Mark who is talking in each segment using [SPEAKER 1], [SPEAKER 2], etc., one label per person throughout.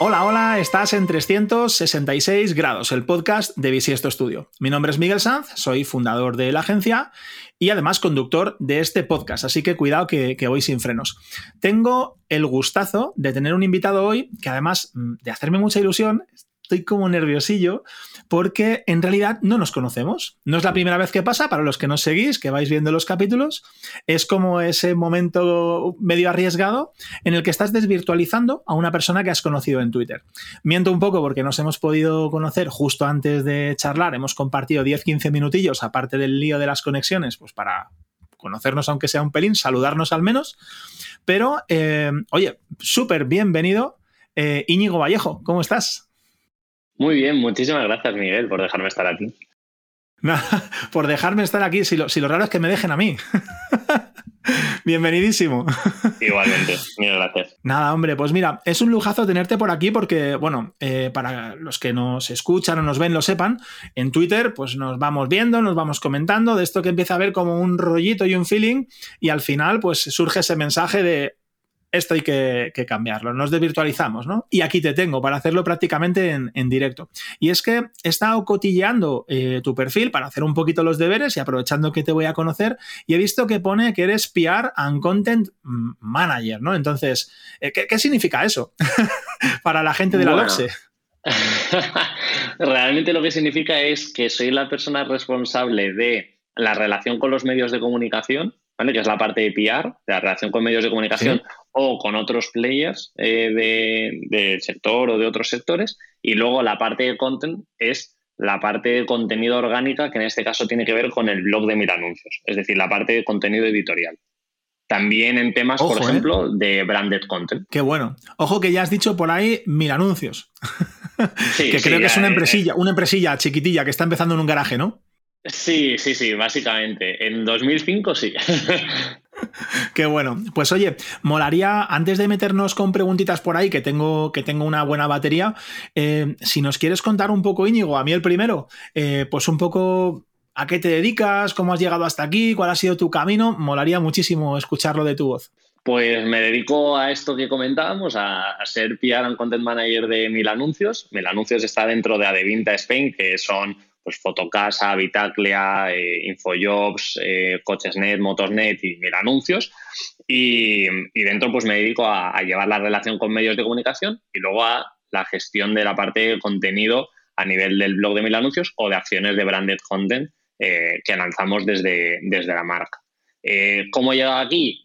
[SPEAKER 1] Hola, hola, estás en 366 grados, el podcast de Bisiesto Studio. Mi nombre es Miguel Sanz, soy fundador de la agencia y además conductor de este podcast, así que cuidado que, que voy sin frenos. Tengo el gustazo de tener un invitado hoy que además mm, de hacerme mucha ilusión, estoy como nerviosillo porque en realidad no nos conocemos. No es la primera vez que pasa, para los que nos seguís, que vais viendo los capítulos, es como ese momento medio arriesgado en el que estás desvirtualizando a una persona que has conocido en Twitter. Miento un poco porque nos hemos podido conocer justo antes de charlar, hemos compartido 10-15 minutillos, aparte del lío de las conexiones, pues para conocernos aunque sea un pelín, saludarnos al menos. Pero, eh, oye, súper bienvenido. Eh, Íñigo Vallejo, ¿cómo estás?
[SPEAKER 2] Muy bien, muchísimas gracias Miguel por dejarme estar aquí.
[SPEAKER 1] por dejarme estar aquí, si lo, raro es que me dejen a mí. Bienvenidísimo.
[SPEAKER 2] Igualmente, mil gracias.
[SPEAKER 1] Nada, hombre, pues mira, es un lujazo tenerte por aquí porque, bueno, eh, para los que nos escuchan o nos ven lo sepan, en Twitter pues nos vamos viendo, nos vamos comentando de esto que empieza a ver como un rollito y un feeling y al final pues surge ese mensaje de, esto hay que, cambiarlo, nos desvirtualizamos, ¿no? Y aquí te tengo para hacerlo prácticamente en, directo. Y es que he estado cotilleando eh, tu perfil para hacer un poquito los deberes y aprovechando que te voy a conocer y he visto que pone que eres PR and Content Manager, ¿no? Entonces, eh, ¿qué, significa eso para la gente de la bueno.
[SPEAKER 2] Realmente lo que significa es que soy la persona responsable de la relación con los medios de comunicación que es la parte de PR, de la relación con medios de comunicación o con otros players eh, del sector o de otros sectores. Y luego la parte de content es la parte de contenido orgánica, que en este caso tiene que ver con el blog de Mil Anuncios, es decir, la parte de contenido editorial. También en temas, por ¿eh? ejemplo, de branded content.
[SPEAKER 1] Qué bueno. Ojo que ya has dicho por ahí mil anuncios. que creo que es una empresilla, una empresilla chiquitilla que está empezando en un garaje, ¿no?
[SPEAKER 2] Sí, sí, sí, básicamente. En 2005 sí.
[SPEAKER 1] Qué bueno. Pues oye, molaría, antes de meternos con preguntitas por ahí, que tengo, que tengo una buena batería, eh, si nos quieres contar un poco, Íñigo, a mí el primero, eh, pues un poco a qué te dedicas, cómo has llegado hasta aquí, cuál ha sido tu camino, molaría muchísimo escucharlo de tu voz.
[SPEAKER 2] Pues me dedico a esto que comentábamos, a, ser PR and Content Manager de Mil Anuncios. Mil Anuncios está dentro de Adevinta Spain, que son pues Fotocasa, Vitaclia, eh, Infojobs, eh, Cochesnet, Motorsnet y Mil Anuncios. Y, dentro pues me dedico a, llevar la relación con medios de comunicación y luego a la gestión de la parte de contenido a nivel del blog de Mil Anuncios o de acciones de branded content eh, que lanzamos desde, desde la marca. ¿Cómo he llegado aquí?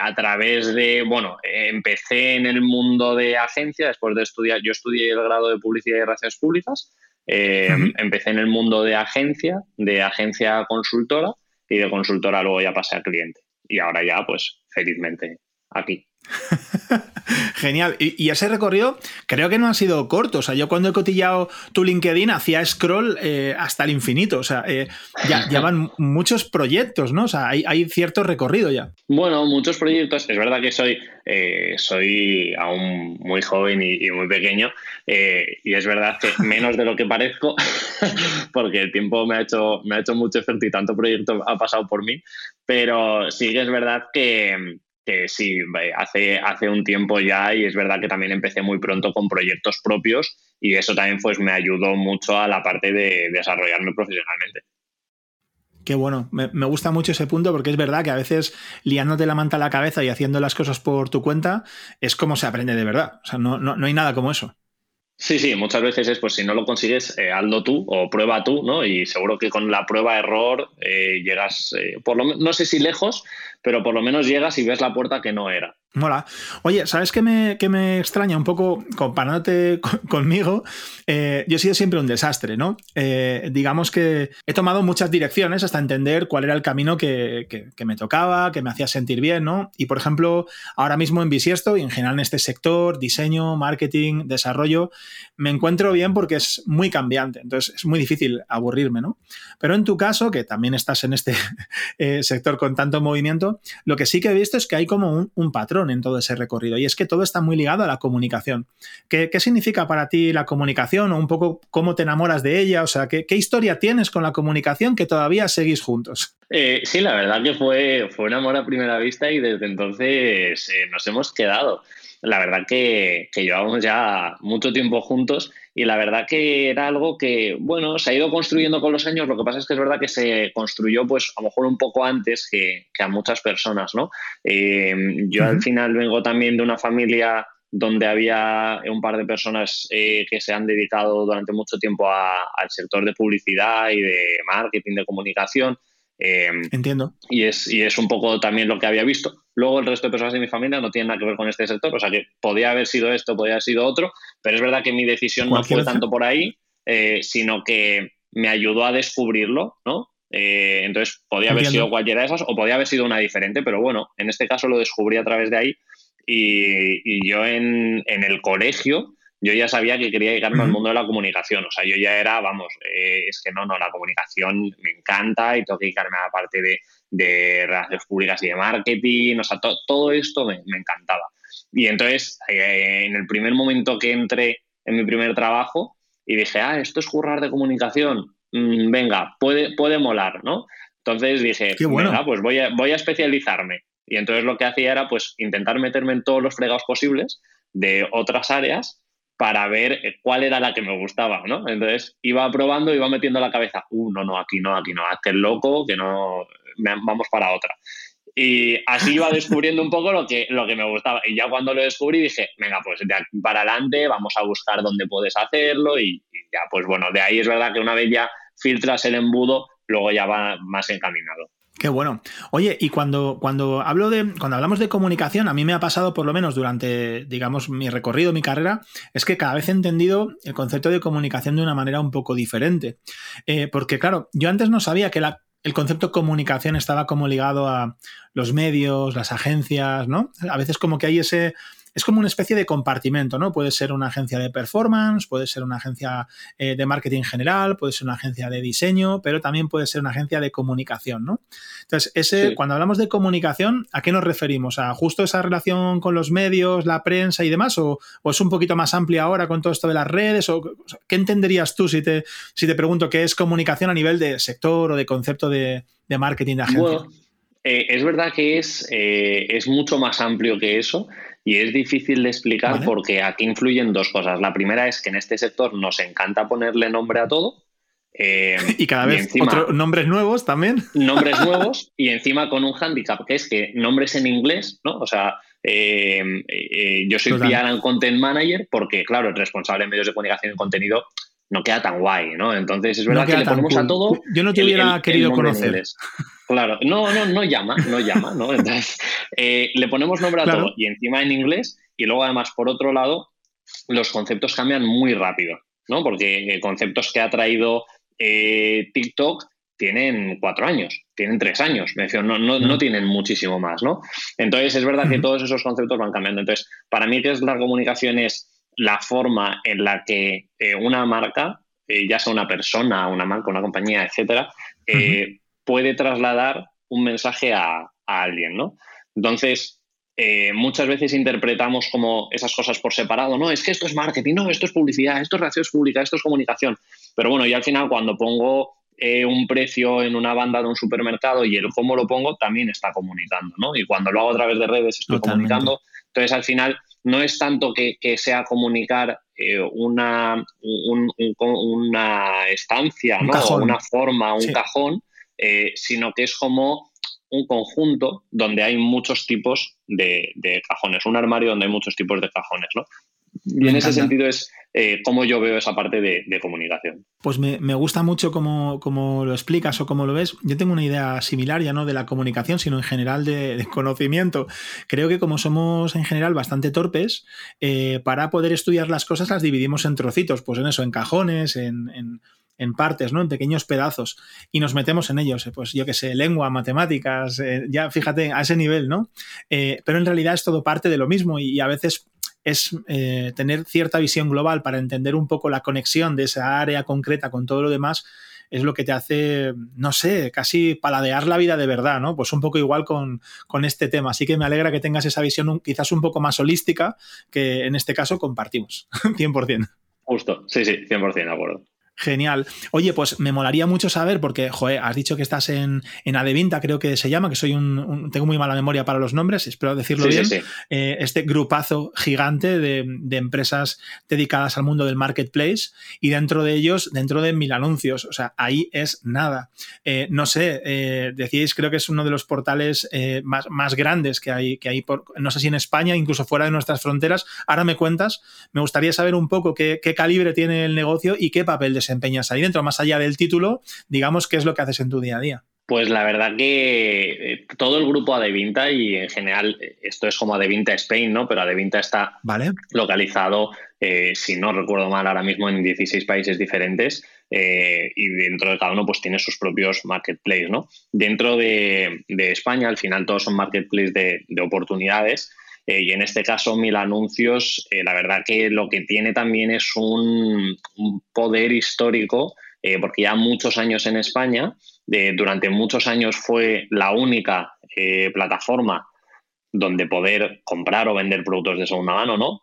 [SPEAKER 2] a través de, bueno, empecé en el mundo de agencia después de estudiar, yo estudié el grado de publicidad y relaciones públicas eh, empecé en el mundo de agencia, de agencia consultora y de consultora luego ya pasé a cliente. Y ahora ya, pues, felizmente aquí.
[SPEAKER 1] Genial. Y, ese recorrido creo que no ha sido corto. O sea, yo cuando he cotillado tu LinkedIn hacía scroll eh, hasta el infinito. O sea, eh, ya llevan muchos proyectos, ¿no? O sea, hay, cierto recorrido ya.
[SPEAKER 2] Bueno, muchos proyectos. Es verdad que soy, eh, soy aún muy joven y, muy pequeño. y es verdad que menos de lo que parezco, porque el tiempo me ha hecho, me ha hecho mucho efecto y tanto proyecto ha pasado por mí. Pero sí que es verdad que que sí, hace, hace un tiempo ya y es verdad que también empecé muy pronto con proyectos propios y eso también pues me ayudó mucho a la parte de desarrollarme profesionalmente.
[SPEAKER 1] Qué bueno, me, gusta mucho ese punto porque es verdad que a veces liándote la manta a la cabeza y haciendo las cosas por tu cuenta es como se aprende de verdad. O sea, no, no, hay nada como eso.
[SPEAKER 2] Sí, sí, muchas veces es pues si no lo consigues, eh, hazlo tú o prueba tú, ¿no? Y seguro que con la prueba-error eh, llegas, eh, por lo no sé si lejos, pero por lo menos llegas y ves la puerta que no era.
[SPEAKER 1] Mola. Oye, ¿sabes qué me, me extraña un poco comparándote conmigo? Eh, yo he sido siempre un desastre, ¿no? Eh, digamos que he tomado muchas direcciones hasta entender cuál era el camino que, me tocaba, que me hacía sentir bien, ¿no? Y por ejemplo, ahora mismo en Bisiesto y en general en este sector, diseño, marketing, desarrollo, me encuentro bien porque es muy cambiante, entonces es muy difícil aburrirme, ¿no? Pero en tu caso, que también estás en este eh, sector con tanto movimiento, lo que sí que he visto es que hay como un patrón en todo ese recorrido. Y es que todo está muy ligado a la comunicación. ¿Qué, significa para ti la comunicación o un poco cómo te enamoras de ella? O sea, ¿qué, historia tienes con la comunicación que todavía seguís juntos?
[SPEAKER 2] Eh, sí, la verdad que fue, fue un amor a primera vista y desde entonces eh, nos hemos quedado. la verdad que, llevamos ya mucho tiempo juntos y la verdad que era algo que, bueno, se ha ido construyendo con los años. Lo que pasa es que es verdad que se construyó, pues, a lo mejor un poco antes que, a muchas personas, ¿no? Eh, yo al final vengo también de una familia donde había un par de personas eh, que se han dedicado durante mucho tiempo al sector de publicidad y de marketing, de comunicación.
[SPEAKER 1] Em, Entiendo.
[SPEAKER 2] Y es, y es un poco también lo que había visto. Luego el resto de personas de mi familia no tienen nada que ver con este sector, o sea que podía haber sido esto, podía haber sido otro, pero es verdad que mi decisión no fue tanto por ahí, eh, sino que me ayudó a descubrirlo, ¿no? Eh, entonces podía haber sido cualquiera de esas o podía haber sido una diferente, pero bueno, en este caso lo descubrí a través de ahí y, yo en, en el colegio yo ya sabía que quería llegarme al mundo de la comunicación. O sea, yo ya era, vamos, eh, es que no, no, la comunicación me encanta y tengo que dedicarme a la parte de, de relaciones públicas y de marketing. O sea, todo esto me, encantaba. Y entonces, eh, en el primer momento que entré en mi primer trabajo y dije, ah, esto es currar de comunicación, mm, venga, puede, puede molar, ¿no? Entonces dije, venga, pues voy a, voy a especializarme. Y entonces lo que hacía era pues intentar meterme en todos los fregados posibles de otras áreas para ver eh, cuál era la que me gustaba, ¿no? Entonces iba probando, iba metiendo la cabeza, uh, no, no, aquí no, aquí no, hazte el loco, que no, vamos para otra. Y así iba descubriendo un poco lo que, lo que me gustaba. Y ya cuando lo descubrí dije, venga, pues de aquí para adelante vamos a buscar dónde puedes hacerlo y, y ya, pues bueno, de ahí es verdad que una vez ya filtras el embudo, luego ya va más encaminado.
[SPEAKER 1] Qué bueno. Oye, y cuando, cuando hablo de, cuando hablamos de comunicación, a mí me ha pasado, por lo menos durante, digamos, mi recorrido, mi carrera, es que cada vez he entendido el concepto de comunicación de una manera un poco diferente. Eh, porque, claro, yo antes no sabía que el concepto comunicación estaba como ligado a los medios, las agencias, ¿no? A veces como que hay ese es como una especie de compartimento, ¿no? Puede ser una agencia de performance, puede ser una agencia eh, de marketing general, puede ser una agencia de diseño, pero también puede ser una agencia de comunicación, ¿no? Entonces, ese, cuando hablamos de comunicación, ¿a qué nos referimos? ¿A justo esa relación con los medios, la prensa y demás? ¿O, es un poquito más amplia ahora con todo esto de las redes? ¿O, ¿Qué entenderías tú si te, si te pregunto qué es comunicación a nivel de sector o de concepto de, marketing de agencia?
[SPEAKER 2] Eh, es verdad que es, eh, es mucho más amplio que eso. Y es difícil de explicar porque aquí influyen dos cosas. La primera es que en este sector nos encanta ponerle nombre a todo.
[SPEAKER 1] Eh, y cada vez nombres nuevos también.
[SPEAKER 2] Nombres nuevos y encima con un handicap, que es que nombres en inglés, ¿no? O sea, eh, eh, yo soy PR and Content Manager porque, claro, el responsable de medios de comunicación y contenido no queda tan guay, ¿no? Entonces es verdad que le ponemos a todo.
[SPEAKER 1] Yo no te hubiera querido conocer.
[SPEAKER 2] Claro, no, no, no llama, no llama, ¿no? Entonces, eh, le ponemos nombre a todo y encima en inglés y luego además, por otro lado, los conceptos cambian muy rápido, ¿no? Porque conceptos que ha traído eh, TikTok tienen cuatro años, tienen tres años, me no, no, no, tienen muchísimo más, ¿no? Entonces, es verdad que todos esos conceptos van cambiando. Entonces, para mí, ¿qué es la comunicación? Es la forma en la que eh, una marca, ya sea una persona, una marca, una compañía, etcétera, puede trasladar un mensaje a, alguien, ¿no? Entonces, eh, muchas veces interpretamos como esas cosas por separado, no, es que esto es marketing, no, esto es publicidad, esto es relaciones públicas, esto es comunicación. Pero bueno, y al final cuando pongo eh, un precio en una banda de un supermercado y el cómo lo pongo también está comunicando, ¿no? Y cuando lo hago a través de redes estoy comunicando. Entonces, al final, no es tanto que, sea comunicar eh, una, una estancia, ¿no? O una forma, un cajón, eh, sino que es como un conjunto donde hay muchos tipos de, cajones, un armario donde hay muchos tipos de cajones, ¿no? Y en ese sentido es eh, cómo yo veo esa parte de, comunicación.
[SPEAKER 1] Pues me, gusta mucho cómo, lo explicas o cómo lo ves. Yo tengo una idea similar ya no de la comunicación, sino en general de, conocimiento. Creo que como somos en general bastante torpes, eh, para poder estudiar las cosas las dividimos en trocitos, pues en eso, en cajones, en en partes, ¿no? En pequeños pedazos y nos metemos en ellos, eh, pues yo que sé, lengua, matemáticas, eh, ya fíjate, a ese nivel, ¿no? Eh, pero en realidad es todo parte de lo mismo y, a veces es tener cierta visión global para entender un poco la conexión de esa área concreta con todo lo demás es lo que te hace, no sé, casi paladear la vida de verdad, ¿no? Pues un poco igual con, con este tema. Así que me alegra que tengas esa visión quizás un poco más holística que en este caso compartimos, 100%.
[SPEAKER 2] Justo, sí, sí, 100% de acuerdo.
[SPEAKER 1] Genial. Oye, pues me molaría mucho saber, porque, joder, has dicho que estás en, en Adevinta, creo que se llama, que soy un, tengo muy mala memoria para los nombres, espero decirlo bien. Eh, este grupazo gigante de, empresas dedicadas al mundo del marketplace y dentro de ellos, dentro de mil anuncios. O sea, ahí es nada. Eh, no sé, eh, decíais, creo que es uno de los portales más, más, grandes que hay, que hay por, no sé si en España, incluso fuera de nuestras fronteras. Ahora me cuentas, me gustaría saber un poco qué, qué calibre tiene el negocio y qué papel de desempeñas ahí dentro, más allá del título, digamos, ¿qué es lo que haces en tu día a día?
[SPEAKER 2] Pues la verdad que eh, todo el grupo Adevinta y en general esto es como Adevinta Spain, ¿no? Pero Adevinta está
[SPEAKER 1] vale.
[SPEAKER 2] localizado, eh, si no recuerdo mal, ahora mismo en 16 países diferentes eh, y dentro de cada uno pues tiene sus propios marketplaces, ¿no? Dentro de, España al final todos son marketplaces de, oportunidades y en este caso Mil Anuncios, la verdad que lo que tiene también es un, poder histórico porque ya muchos años en España durante muchos años fue la única eh, plataforma donde poder comprar o vender productos de segunda mano, ¿no?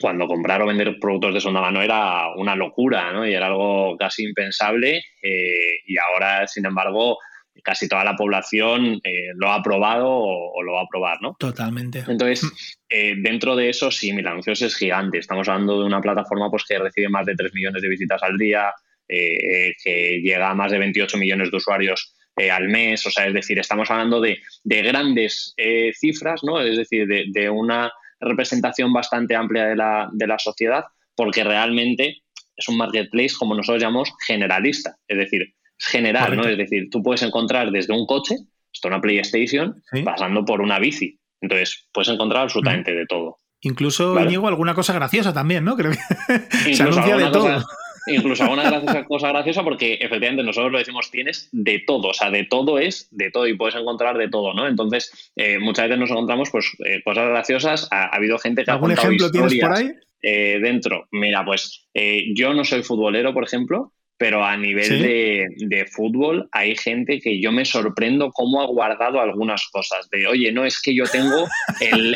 [SPEAKER 2] Cuando comprar o vender productos de segunda mano era una locura, ¿no? Y era algo casi impensable eh, y ahora, sin embargo, casi toda la población eh, lo ha probado o, lo va a probar, ¿no?
[SPEAKER 1] Totalmente.
[SPEAKER 2] Entonces, mm. dentro de eso, sí, Mil Anuncios es gigante. Estamos hablando de una plataforma pues, que recibe más de 3 millones de visitas al día, eh, que llega a más de 28 millones de usuarios eh, al mes. O sea, es decir, estamos hablando de, grandes eh, cifras, ¿no? Es decir, de, una representación bastante amplia de la, de la sociedad, porque realmente es un marketplace, como nosotros llamamos, generalista. Es decir, general, ¿no? Es decir, tú puedes encontrar desde un coche hasta una PlayStation, pasando por una bici. Entonces, puedes encontrar absolutamente de todo.
[SPEAKER 1] Incluso, ¿vale? alguna cosa graciosa también, ¿no? Creo que se anuncia de todo
[SPEAKER 2] incluso alguna cosa graciosa porque efectivamente nosotros lo decimos, tienes de todo, o sea, de todo es de todo y puedes encontrar de todo, ¿no? Entonces, eh, muchas veces nos encontramos pues eh, cosas graciosas, ha, habido gente que ha
[SPEAKER 1] contado ejemplo tienes por ahí?
[SPEAKER 2] Eh, dentro. Mira, pues yo no soy futbolero, por ejemplo, pero a nivel de, fútbol hay gente que yo me sorprendo cómo ha guardado algunas cosas. De, oye, no es que yo tengo el,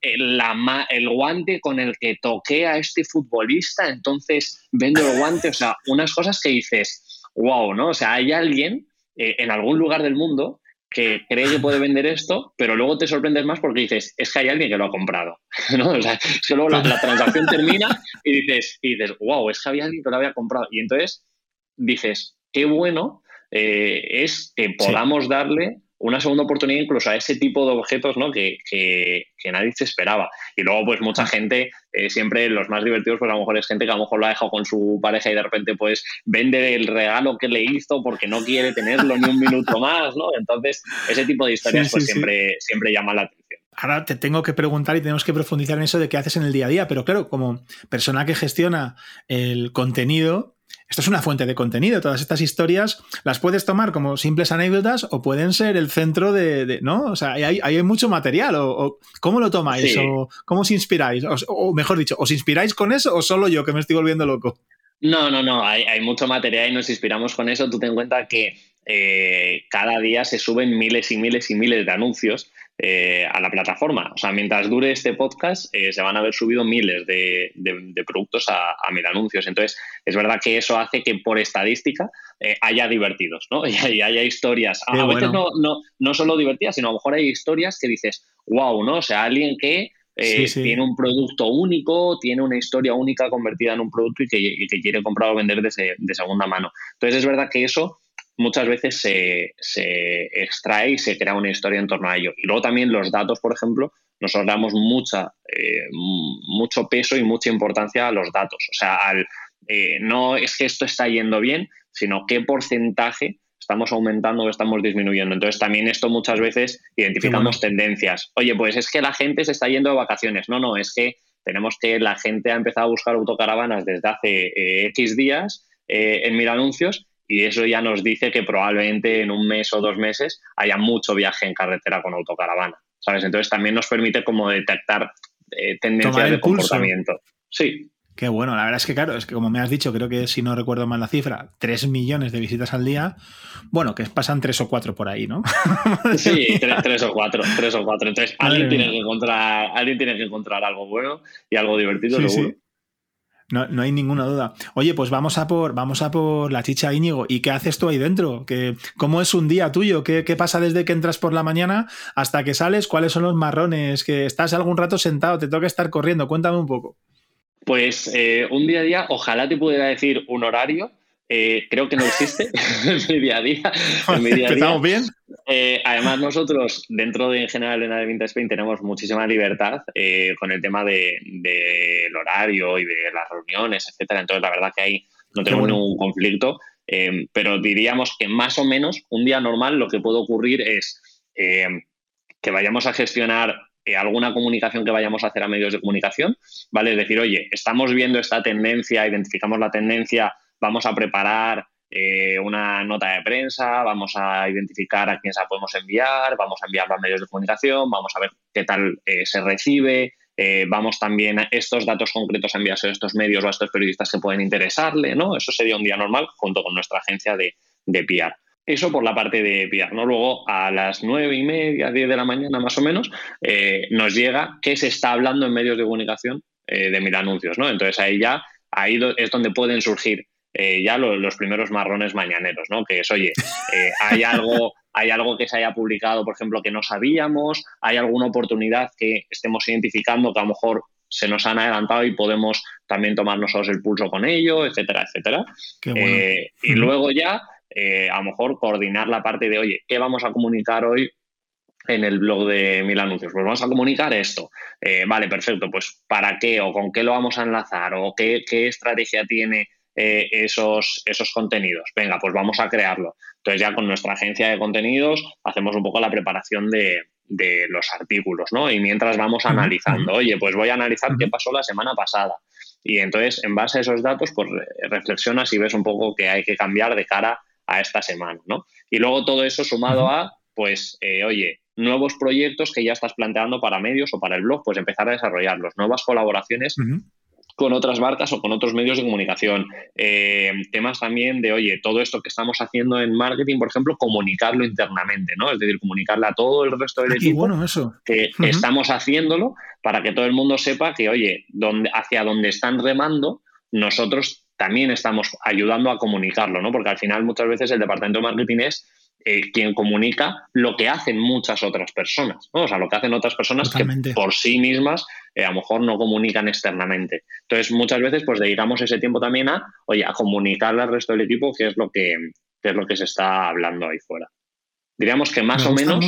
[SPEAKER 2] el, guante con el que toqué a este futbolista, entonces vendo el guante. O sea, unas cosas que dices, wow, ¿no? O sea, hay alguien eh, en algún lugar del mundo que cree que puede vender esto, pero luego te sorprendes más porque dices, es que hay alguien que lo ha comprado. ¿no? O sea, es que luego la, transacción termina y dices, y dices, wow, es que había alguien que lo había comprado. Y entonces dices, qué bueno eh, es que podamos darle una segunda oportunidad incluso a ese tipo de objetos ¿no? que, nadie se esperaba. Y luego, pues mucha gente, eh, siempre los más divertidos, pues a lo mejor es gente que a lo mejor lo ha dejado con su pareja y de repente pues vende el regalo que le hizo porque no quiere tenerlo ni un minuto más, ¿no? Entonces, ese tipo de historias pues siempre, siempre llama la atención.
[SPEAKER 1] Ahora te tengo que preguntar y tenemos que profundizar en eso de qué haces en el día a día, pero claro, como persona que gestiona el contenido, esto es una fuente de contenido. Todas estas historias las puedes tomar como simples anécdotas o pueden ser el centro de. ¿No? O sea, hay, hay mucho material. O, ¿Cómo lo tomáis? O, ¿Cómo os inspiráis? O, mejor dicho, ¿os inspiráis con eso o solo yo que me estoy volviendo loco?
[SPEAKER 2] No, no, no. Hay, hay mucho material y nos inspiramos con eso. Tú ten en cuenta que eh, cada día se suben miles y miles y miles de anuncios eh, a la plataforma. O sea, mientras dure este podcast, eh, se van a haber subido miles de, productos a, mil anuncios. Entonces, es verdad que eso hace que por estadística haya divertidos, ¿no? Y, haya historias. a, veces no, no, solo divertidas, sino a lo mejor hay historias que dices, wow, ¿no? O sea, alguien que tiene un producto único, tiene una historia única convertida en un producto y que, quiere comprar o vender de, de, segunda mano. Entonces es verdad que eso muchas veces se, extrae y se crea una historia en torno a ello. Y luego también los datos, por ejemplo, nosotros damos mucha, eh, mucho peso y mucha importancia a los datos. O sea, al, eh, no es que esto está yendo bien, sino qué porcentaje estamos aumentando o estamos disminuyendo. Entonces, también esto muchas veces identificamos tendencias. Oye, pues es que la gente se está yendo de vacaciones. No, no, es que tenemos que la gente ha empezado a buscar autocaravanas desde hace eh, X días en mil anuncios y eso ya nos dice que probablemente en un mes o dos meses haya mucho viaje en carretera con autocaravana, ¿sabes? Entonces también nos permite como detectar eh, tendencias de comportamiento. Sí.
[SPEAKER 1] Qué bueno, la verdad es que claro, es que como me has dicho, creo que si no recuerdo mal la cifra, 3 millones de visitas al día, bueno, que pasan tres o cuatro por ahí, ¿no?
[SPEAKER 2] sí, tres, o cuatro, tres o cuatro. Entonces, alguien tiene, que encontrar, alguien tiene que encontrar algo bueno y algo divertido, seguro.
[SPEAKER 1] No, no, hay ninguna duda. Oye, pues vamos a por, vamos a por la chicha Íñigo. ¿Y qué haces tú ahí dentro? ¿Qué, ¿Cómo es un día tuyo? ¿Qué, ¿Qué, pasa desde que entras por la mañana hasta que sales? ¿Cuáles son los marrones? ¿Que estás algún rato sentado? ¿Te toca estar corriendo? Cuéntame un poco.
[SPEAKER 2] Pues eh, un día a día, ojalá te pudiera decir un horario, eh, creo que no existe en mi día a día.
[SPEAKER 1] ¿Estamos bien?
[SPEAKER 2] Eh, además, nosotros, dentro de en general en Advinta Spain, tenemos muchísima libertad eh, con el tema del de, horario y de las reuniones, etcétera. Entonces, la verdad que ahí no tenemos ningún conflicto. pero diríamos que más o menos un día normal lo que puede ocurrir es que vayamos a gestionar alguna comunicación que vayamos a hacer a medios de comunicación, ¿vale? Es decir, oye, estamos viendo esta tendencia, identificamos la tendencia, vamos a preparar eh, una nota de prensa, vamos a identificar a quién se la podemos enviar, vamos a enviarlo a medios de comunicación, vamos a ver qué tal eh, se recibe, eh, vamos también a estos datos concretos a enviarse a estos medios o a estos periodistas que pueden interesarle, ¿no? Eso sería un día normal junto con nuestra agencia de, de. Eso por la parte de PR, ¿no? Luego a las nueve y media, diez de la mañana más o menos, nos llega qué se está hablando en medios de comunicación de mil anuncios, ¿no? Entonces ahí ya, ahí es donde pueden surgir eh, ya los primeros marrones mañaneros, ¿no? Que es, oye, eh, hay algo... hay algo que se haya publicado, por ejemplo, que no sabíamos, hay alguna oportunidad que estemos identificando que a lo mejor se nos han adelantado y podemos también tomar nosotros el pulso con ello, etcétera, etcétera. Eh, y luego ya, a lo mejor, coordinar la parte de, oye, ¿qué vamos a comunicar hoy en el blog de Mil Anuncios? Pues vamos a comunicar esto. vale, perfecto, pues ¿para qué o con qué lo vamos a enlazar o qué, qué estrategia tiene eh, esos, esos contenidos. Venga, pues vamos a crearlo. Entonces ya con nuestra agencia de contenidos hacemos un poco la preparación de, los artículos, ¿no? Y mientras vamos analizando, oye, pues voy a analizar qué pasó la semana pasada. Y entonces, en base a esos datos, pues reflexionas y ves un poco que hay que cambiar de cara a esta semana, ¿no? Y luego todo eso sumado a, pues, eh, oye, nuevos proyectos que ya estás planteando para medios o para el blog, pues empezar a desarrollarlos, nuevas colaboraciones con otras marcas o con otros medios de comunicación. Eh, temas también de, oye, todo esto que estamos haciendo en marketing, por ejemplo, comunicarlo internamente, ¿no? Es decir, comunicarle a todo el resto del equipo que estamos haciéndolo para que todo el mundo sepa que, oye, donde, hacia donde están remando, nosotros también estamos ayudando a comunicarlo, ¿no? Porque al final muchas veces el departamento de marketing es eh, quien comunica lo que hacen muchas otras personas, ¿no? O sea, lo que hacen otras personas que por sí mismas eh, a lo mejor no comunican externamente. Entonces, muchas veces, pues dedicamos ese tiempo también a, oye, a comunicarle al resto del equipo qué es lo que, es lo que se está hablando ahí fuera. Diríamos que más o menos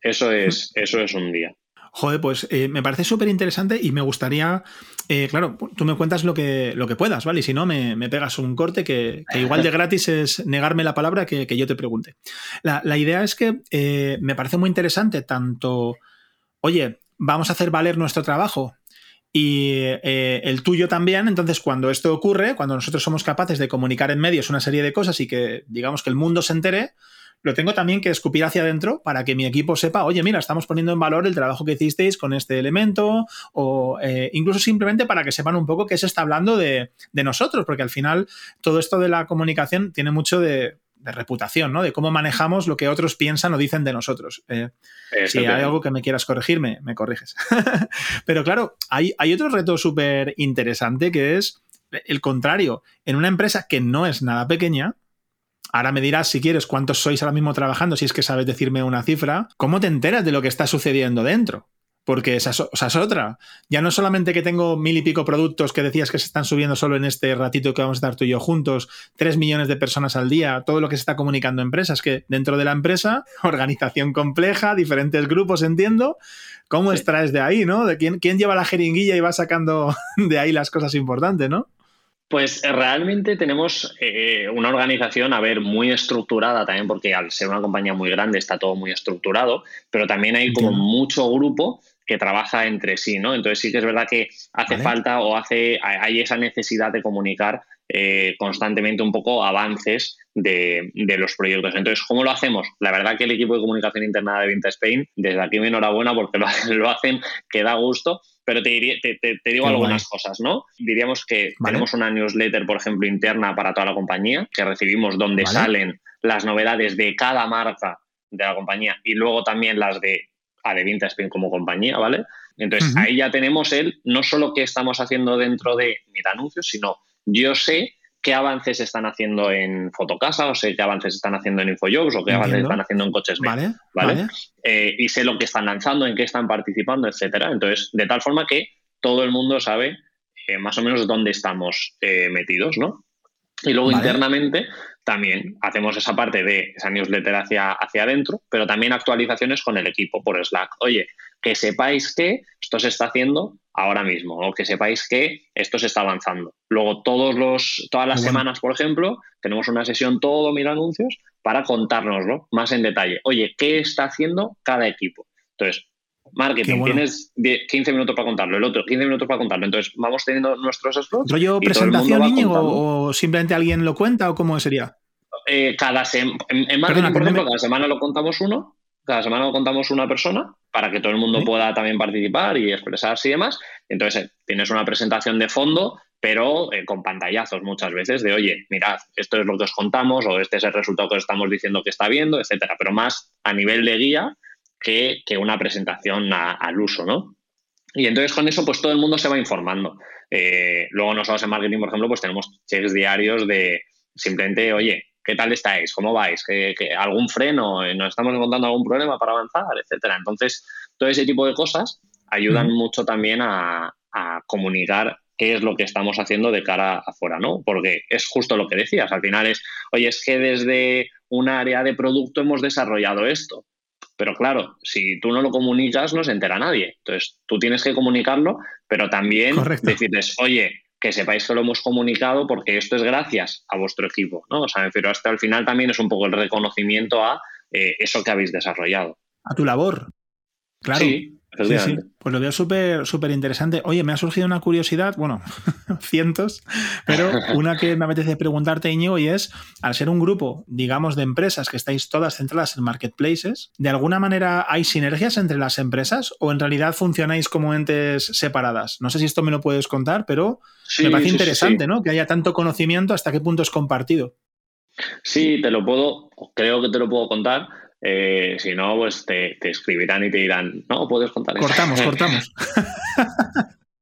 [SPEAKER 2] eso es, eso es un día.
[SPEAKER 1] Joder, pues eh, me parece súper interesante y me gustaría, eh, claro, tú me cuentas lo que, lo que puedas, ¿vale? Y si no, me, pegas un corte que, igual de gratis es negarme la palabra que, yo te pregunte. La, idea es que eh, me parece muy interesante tanto, oye, vamos a hacer valer nuestro trabajo y el tuyo también. Entonces, cuando esto ocurre, cuando nosotros somos capaces de comunicar en medios una serie de cosas y que digamos que el mundo se entere, lo tengo también que escupir hacia adentro para que mi equipo sepa, oye, mira, estamos poniendo en valor el trabajo que hicisteis con este elemento, o eh, incluso simplemente para que sepan un poco qué se está hablando de, nosotros, porque al final todo esto de la comunicación tiene mucho de, reputación, ¿no? De cómo manejamos lo que otros piensan o dicen de nosotros. Eh, si hay algo que me quieras corregirme, me, corriges. Pero claro, hay, hay otro reto súper interesante que es el contrario. En una empresa que no es nada pequeña, Ahora me dirás, si quieres, cuántos sois ahora mismo trabajando, si es que sabes decirme una cifra. ¿Cómo te enteras de lo que está sucediendo dentro? Porque esa, es otra. Ya no solamente que tengo mil y pico productos que decías que se están subiendo solo en este ratito que vamos a estar tú y yo juntos, tres millones de personas al día, todo lo que se está comunicando en empresas, que dentro de la empresa, organización compleja, diferentes grupos, entiendo. ¿Cómo extraes de ahí, no? ¿De quién, quién lleva la jeringuilla y va sacando de ahí las cosas importantes, no?
[SPEAKER 2] Pues eh, realmente tenemos eh, una organización, a ver, muy estructurada también, porque al ser una compañía muy grande está todo muy estructurado, pero también hay como mucho grupo que trabaja entre sí, ¿no? Entonces sí que es verdad que hace falta o hace, hay esa necesidad de comunicar eh, constantemente un poco avances de, los proyectos. Entonces, ¿cómo lo hacemos? La verdad que el equipo de comunicación interna de Vinta Spain, desde aquí mi enhorabuena porque lo, hacen que da gusto, pero te, te, digo algunas cosas, ¿no? Diríamos que tenemos una newsletter, por ejemplo, interna para toda la compañía, que recibimos donde salen las novedades de cada marca de la compañía y luego también las de a Devinta Spin como compañía, ¿vale? Entonces ahí ya tenemos el no solo qué estamos haciendo dentro de Mil Anuncios, sino yo sé qué avances están haciendo en Fotocasa, o sé qué avances están haciendo en Infojobs, o qué avances están haciendo en Coches
[SPEAKER 1] Vale. ¿vale?
[SPEAKER 2] Eh, y sé lo que están lanzando, en qué están participando, etcétera. Entonces, de tal forma que todo el mundo sabe eh, más o menos dónde estamos eh, metidos, ¿no? Y luego internamente también hacemos esa parte de esa newsletter hacia, hacia adentro, pero también actualizaciones con el equipo por Slack. Oye, que sepáis que esto se está haciendo ahora mismo, o que sepáis que esto se está avanzando. Luego, todos los, todas las semanas, por ejemplo, tenemos una sesión todo mil anuncios para contárnoslo más en detalle. Oye, ¿qué está haciendo cada equipo? Entonces, marketing, tienes 15 minutos para contarlo, el otro 15 minutos para contarlo. Entonces, vamos teniendo nuestros slots.
[SPEAKER 1] ¿Rollo presentación, Íñigo, o simplemente alguien lo cuenta o cómo sería?
[SPEAKER 2] Eh, cada en, marketing, por ejemplo, cada semana lo contamos uno, cada semana lo contamos una persona para que todo el mundo pueda también participar y expresarse y demás. Entonces, eh, tienes una presentación de fondo, pero eh, con pantallazos muchas veces de, oye, mirad, esto es lo que os contamos o este es el resultado que os estamos diciendo que está viendo, etcétera, pero más a nivel de guía que, una presentación al uso, ¿no? Y entonces con eso, pues todo el mundo se va informando. Eh, luego nosotros en marketing, por ejemplo, pues tenemos checks diarios de simplemente, oye, ¿qué tal estáis? ¿Cómo vais? ¿Qué, algún freno? ¿Nos estamos encontrando algún problema para avanzar? Etcétera. Entonces, todo ese tipo de cosas ayudan mucho también a, a, comunicar qué es lo que estamos haciendo de cara afuera, ¿no? Porque es justo lo que decías. Al final es, oye, es que desde un área de producto hemos desarrollado esto. Pero claro, si tú no lo comunicas, no se entera nadie. Entonces, tú tienes que comunicarlo, pero también decirles, oye, que sepáis que lo hemos comunicado porque esto es gracias a vuestro equipo, ¿no? O sea, pero hasta el final también es un poco el reconocimiento a eh, eso que habéis desarrollado.
[SPEAKER 1] A tu labor. Claro.
[SPEAKER 2] Sí,
[SPEAKER 1] Sí, Pues lo veo súper súper interesante. Oye, me ha surgido una curiosidad, bueno, cientos, pero una que me apetece preguntarte, Íñigo, y es, al ser un grupo, digamos, de empresas que estáis todas centradas en marketplaces, ¿de alguna manera hay sinergias entre las empresas o en realidad funcionáis como entes separadas? No sé si esto me lo puedes contar, pero me parece interesante, ¿no? Que haya tanto conocimiento, hasta qué punto es compartido.
[SPEAKER 2] Sí, te lo puedo, creo que te lo puedo contar. Eh, si no, pues te, escribirán y te dirán, no, puedes contar
[SPEAKER 1] Cortamos, cortamos.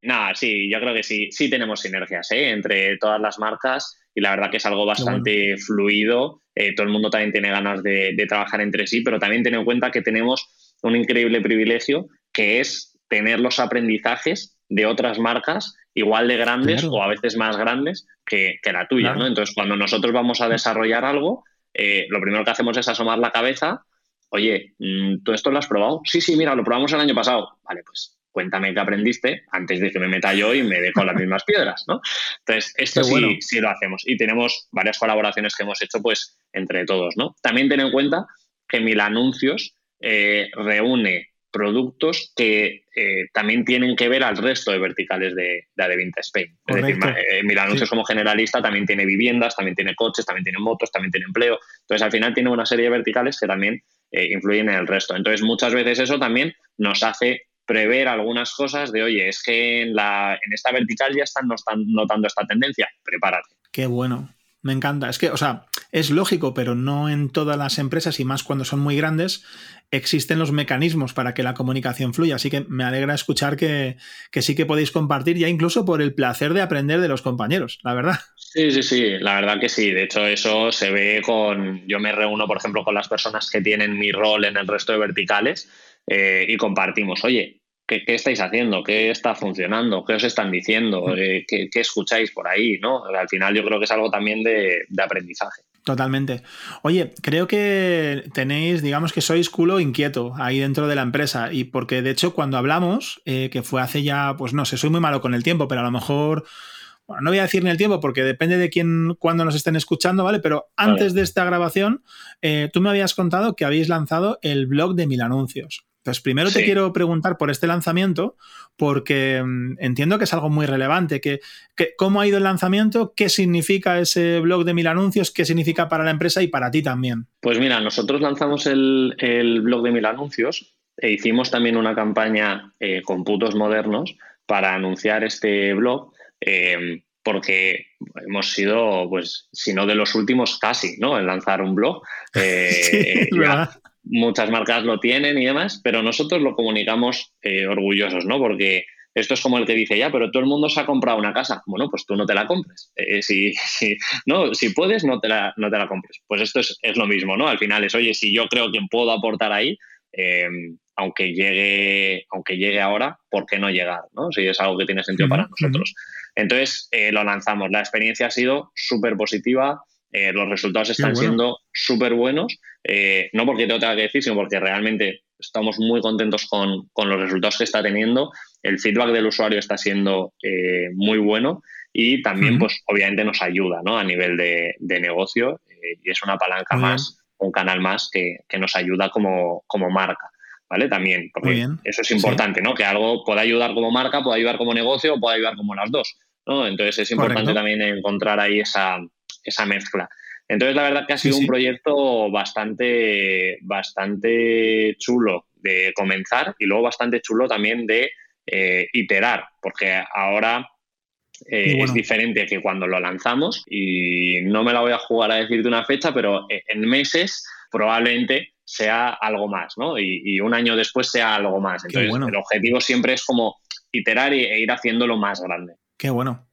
[SPEAKER 2] Nada, sí, yo creo que sí, sí tenemos sinergias ¿eh? entre todas las marcas y la verdad que es algo bastante fluido. Eh, todo el mundo también tiene ganas de, trabajar entre sí, pero también ten en cuenta que tenemos un increíble privilegio que es tener los aprendizajes de otras marcas igual de grandes o a veces más grandes que, la tuya, ¿no? Entonces, cuando nosotros vamos a desarrollar algo, eh, lo primero que hacemos es asomar la cabeza. Oye, mm, ¿tú esto lo has probado? Sí, sí, mira, lo probamos el año pasado. Vale, pues cuéntame qué aprendiste antes de que me meta yo y me dejo las mismas piedras, ¿no? Entonces, esto sí, sí lo hacemos. Y tenemos varias colaboraciones que hemos hecho, pues, entre todos, ¿no? También ten en cuenta que Mil Anuncios eh, reúne productos que eh, también tienen que ver al resto de verticales de, de Adevinta Spain. Es decir, eh, Anuncios como generalista también tiene viviendas, también tiene coches, también tiene motos, también tiene empleo. Entonces, al final tiene una serie de verticales que también eh, influyen en el resto. Entonces, muchas veces eso también nos hace prever algunas cosas de, oye, es que en, la, en esta vertical ya están, no están notando esta tendencia, prepárate.
[SPEAKER 1] Qué bueno. Me encanta. Es que, o sea, es lógico, pero no en todas las empresas y más cuando son muy grandes existen los mecanismos para que la comunicación fluya. Así que me alegra escuchar que, sí que podéis compartir ya incluso por el placer de aprender de los compañeros, la verdad.
[SPEAKER 2] Sí, sí, sí, la verdad que sí. De hecho, eso se ve con... Yo me reúno, por ejemplo, con las personas que tienen mi rol en el resto de verticales eh, y compartimos, oye, ¿Qué, estáis haciendo? ¿Qué está funcionando? ¿Qué os están diciendo? Mm. Eh, ¿Qué, escucháis por ahí? ¿no? Al final yo creo que es algo también de, aprendizaje.
[SPEAKER 1] Totalmente. Oye, creo que tenéis, digamos que sois culo inquieto ahí dentro de la empresa y porque de hecho cuando hablamos, eh, que fue hace ya, pues no sé, soy muy malo con el tiempo, pero a lo mejor, bueno, no voy a decir ni el tiempo porque depende de quién, cuándo nos estén escuchando, ¿vale? Pero antes de esta grabación, eh, tú me habías contado que habéis lanzado el blog de Mil Anuncios. Entonces, primero te quiero preguntar por este lanzamiento, porque mm, entiendo que es algo muy relevante. Que, ¿Cómo ha ido el lanzamiento? ¿Qué significa ese blog de mil anuncios? ¿Qué significa para la empresa y para ti también?
[SPEAKER 2] Pues mira, nosotros lanzamos el, blog de mil anuncios e hicimos también una campaña eh, con putos modernos para anunciar este blog. Eh, porque hemos sido, pues, si no de los últimos, casi, ¿no? En lanzar un blog.
[SPEAKER 1] Eh, sí,
[SPEAKER 2] muchas marcas lo tienen y demás, pero nosotros lo comunicamos eh, orgullosos, ¿no? Porque esto es como el que dice, ya, pero todo el mundo se ha comprado una casa. Bueno, pues tú no te la compres. Eh, si, si, no, si puedes, no te, la, no te la compres. Pues esto es, es, lo mismo, ¿no? Al final es, oye, si yo creo que puedo aportar ahí, eh, aunque, llegue, aunque llegue ahora, ¿por qué no llegar? ¿no? Si es algo que tiene sentido para nosotros. Entonces, eh, lo lanzamos. La experiencia ha sido súper positiva. Los resultados están siendo súper buenos. no porque tenga que decir, sino porque realmente estamos muy contentos con, con los resultados que está teniendo el feedback del usuario está siendo eh, muy bueno y también, pues, obviamente nos ayuda ¿no? a nivel de, negocio eh, y es una palanca más, un canal más que, nos ayuda como, como, marca. ¿Vale? También, porque eso es importante, ¿no? Que algo pueda ayudar como marca, pueda ayudar como negocio o pueda ayudar como las dos, ¿no? Entonces es importante también encontrar ahí esa, esa mezcla. Entonces, la verdad que ha sido un proyecto bastante, bastante chulo de comenzar y luego bastante chulo también de eh, iterar, porque ahora eh, es diferente que cuando lo lanzamos y no me la voy a jugar a decirte una fecha, pero e, en meses probablemente sea algo más, ¿no? Y, un año después sea algo más. Entonces, el objetivo siempre es como iterar e ir haciéndolo más grande.
[SPEAKER 1] Qué bueno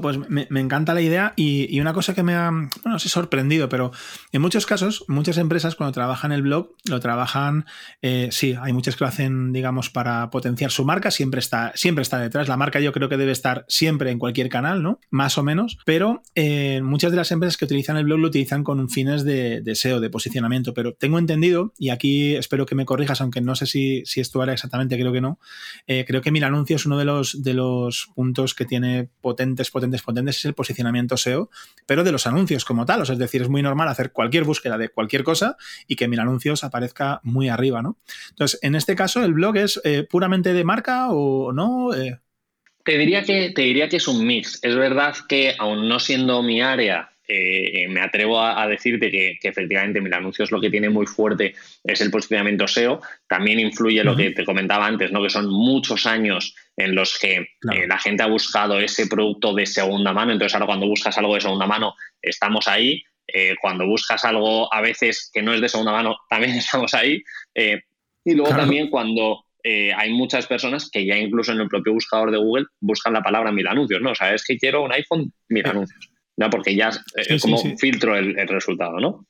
[SPEAKER 1] pues me, encanta la idea y, una cosa que me ha, bueno, no sé, sorprendido, pero en muchos casos, muchas empresas cuando trabajan el blog, lo trabajan, eh, sí, hay muchas que lo hacen, digamos, para potenciar su marca, siempre está, siempre está detrás. La marca yo creo que debe estar siempre en cualquier canal, ¿no? Más o menos, pero eh, muchas de las empresas que utilizan el blog lo utilizan con fines de, SEO, de posicionamiento, pero tengo entendido, y aquí espero que me corrijas, aunque no sé si, si esto era exactamente, creo que no, eh, creo que Mil Anuncio es uno de los, de los puntos que tiene potentes potentes, potentes es el posicionamiento SEO, pero de los anuncios como tal. O sea, es decir, es muy normal hacer cualquier búsqueda de cualquier cosa y que Mil Anuncios aparezca muy arriba, ¿no? Entonces, en este caso, ¿el blog es eh, puramente de marca o no? Eh,
[SPEAKER 2] te, diría que, te diría que es un mix. Es verdad que, aún no siendo mi área, eh, me atrevo a, decirte que, efectivamente Mil Anuncios lo que tiene muy fuerte es el posicionamiento SEO. También influye lo que te comentaba antes, ¿no? que son muchos años en los que eh, la gente ha buscado ese producto de segunda mano. Entonces, ahora cuando buscas algo de segunda mano, estamos ahí. Eh, cuando buscas algo a veces que no es de segunda mano, también estamos ahí. y luego también cuando hay muchas personas que ya incluso en el propio buscador de Google buscan la palabra mil anuncios, ¿no? O sea, es que quiero un iPhone mil anuncios. ¿No? Porque ya es como filtro el, resultado, ¿no?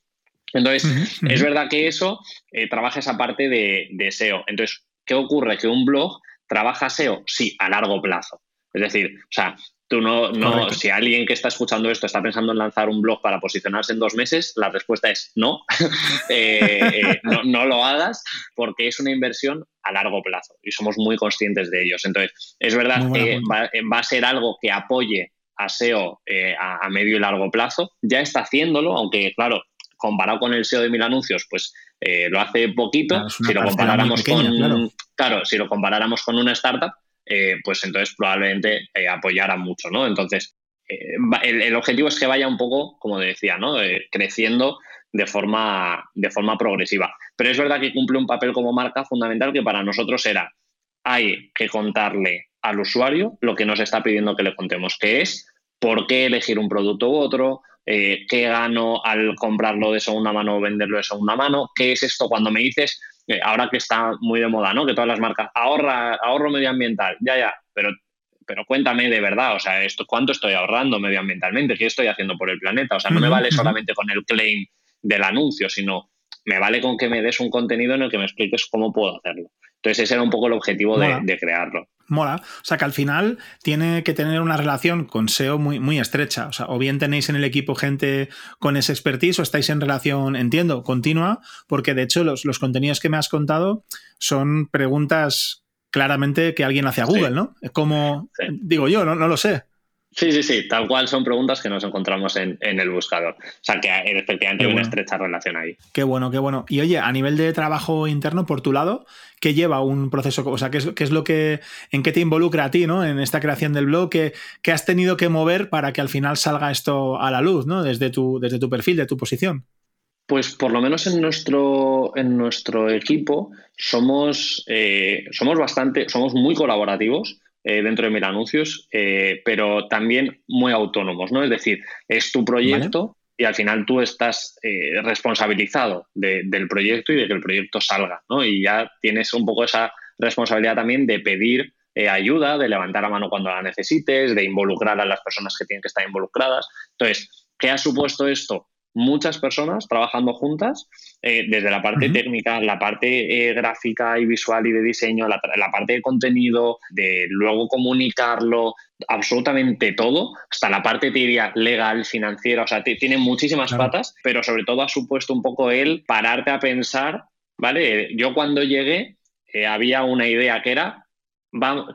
[SPEAKER 2] Entonces, es verdad que eso eh, trabaja esa parte de, SEO. Entonces, ¿qué ocurre? Que un blog trabaja SEO, sí, a largo plazo. Es decir, o sea, tú no, no si alguien que está escuchando esto está pensando en lanzar un blog para posicionarse en dos meses, la respuesta es no, eh, eh, no, no, lo hagas porque es una inversión a largo plazo y somos muy conscientes de ellos. Entonces, es verdad que va, va, a ser algo que apoye a SEO eh, a, medio y largo plazo. Ya está haciéndolo, aunque claro, comparado con el SEO de mil anuncios, pues eh, lo hace poquito. si lo comparáramos con claro. si lo comparáramos con una startup, eh, pues entonces probablemente apoyara mucho, ¿no? Entonces, el, objetivo es que vaya un poco, como decía, ¿no? creciendo de forma, de forma progresiva. Pero es verdad que cumple un papel como marca fundamental que para nosotros era hay que contarle al usuario lo que nos está pidiendo que le contemos, que es por qué elegir un producto u otro, eh, qué gano al comprarlo de segunda mano o venderlo de segunda mano, qué es esto cuando me dices, eh, ahora que está muy de moda, ¿no? Que todas las marcas, ahorra, ahorro medioambiental, ya, ya, pero, pero cuéntame de verdad, o sea, esto, ¿cuánto estoy ahorrando medioambientalmente? ¿Qué estoy haciendo por el planeta? O sea, no me vale solamente con el claim del anuncio, sino me vale con que me des un contenido en el que me expliques cómo puedo hacerlo. Entonces ese era un poco el objetivo de, crearlo.
[SPEAKER 1] Mola. O sea que al final tiene que tener una relación con SEO muy, muy estrecha. O sea, o bien tenéis en el equipo gente con ese expertise o estáis en relación, entiendo, continua, porque de hecho los, contenidos que me has contado son preguntas claramente que alguien hace a Google, ¿no? Como, digo yo, no, no lo sé.
[SPEAKER 2] Sí, sí, sí, tal cual son preguntas que nos encontramos en, el buscador. O sea, que efectivamente hay una estrecha relación ahí.
[SPEAKER 1] Qué bueno, qué bueno. Y oye, a nivel de trabajo interno, por tu lado, ¿qué lleva un proceso? O sea, ¿qué es, lo que, en qué te involucra a ti, ¿no? En esta creación del blog, ¿qué, has tenido que mover para que al final salga esto a la luz, ¿no? Desde tu, desde tu perfil, de tu posición.
[SPEAKER 2] Pues por lo menos en nuestro, en nuestro equipo somos, eh, somos bastante, somos muy colaborativos eh, dentro de Mil Anuncios, eh, pero también muy autónomos, ¿no? Es decir, es tu proyecto, y al final tú estás eh, responsabilizado del proyecto y de que el proyecto salga, ¿no? Y ya tienes un poco esa responsabilidad también de pedir eh, ayuda, de levantar la mano cuando la necesites, de involucrar a las personas que tienen que estar involucradas. Entonces, ¿qué ha supuesto esto? Muchas personas trabajando juntas, eh, desde la parte técnica, la parte eh, gráfica y visual y de diseño, la, parte de contenido, de luego comunicarlo, absolutamente todo, hasta la parte, te diría, legal, financiera, o sea, tiene muchísimas patas, pero sobre todo ha supuesto un poco el pararte a pensar, ¿vale? Yo cuando llegué eh, había una idea que era,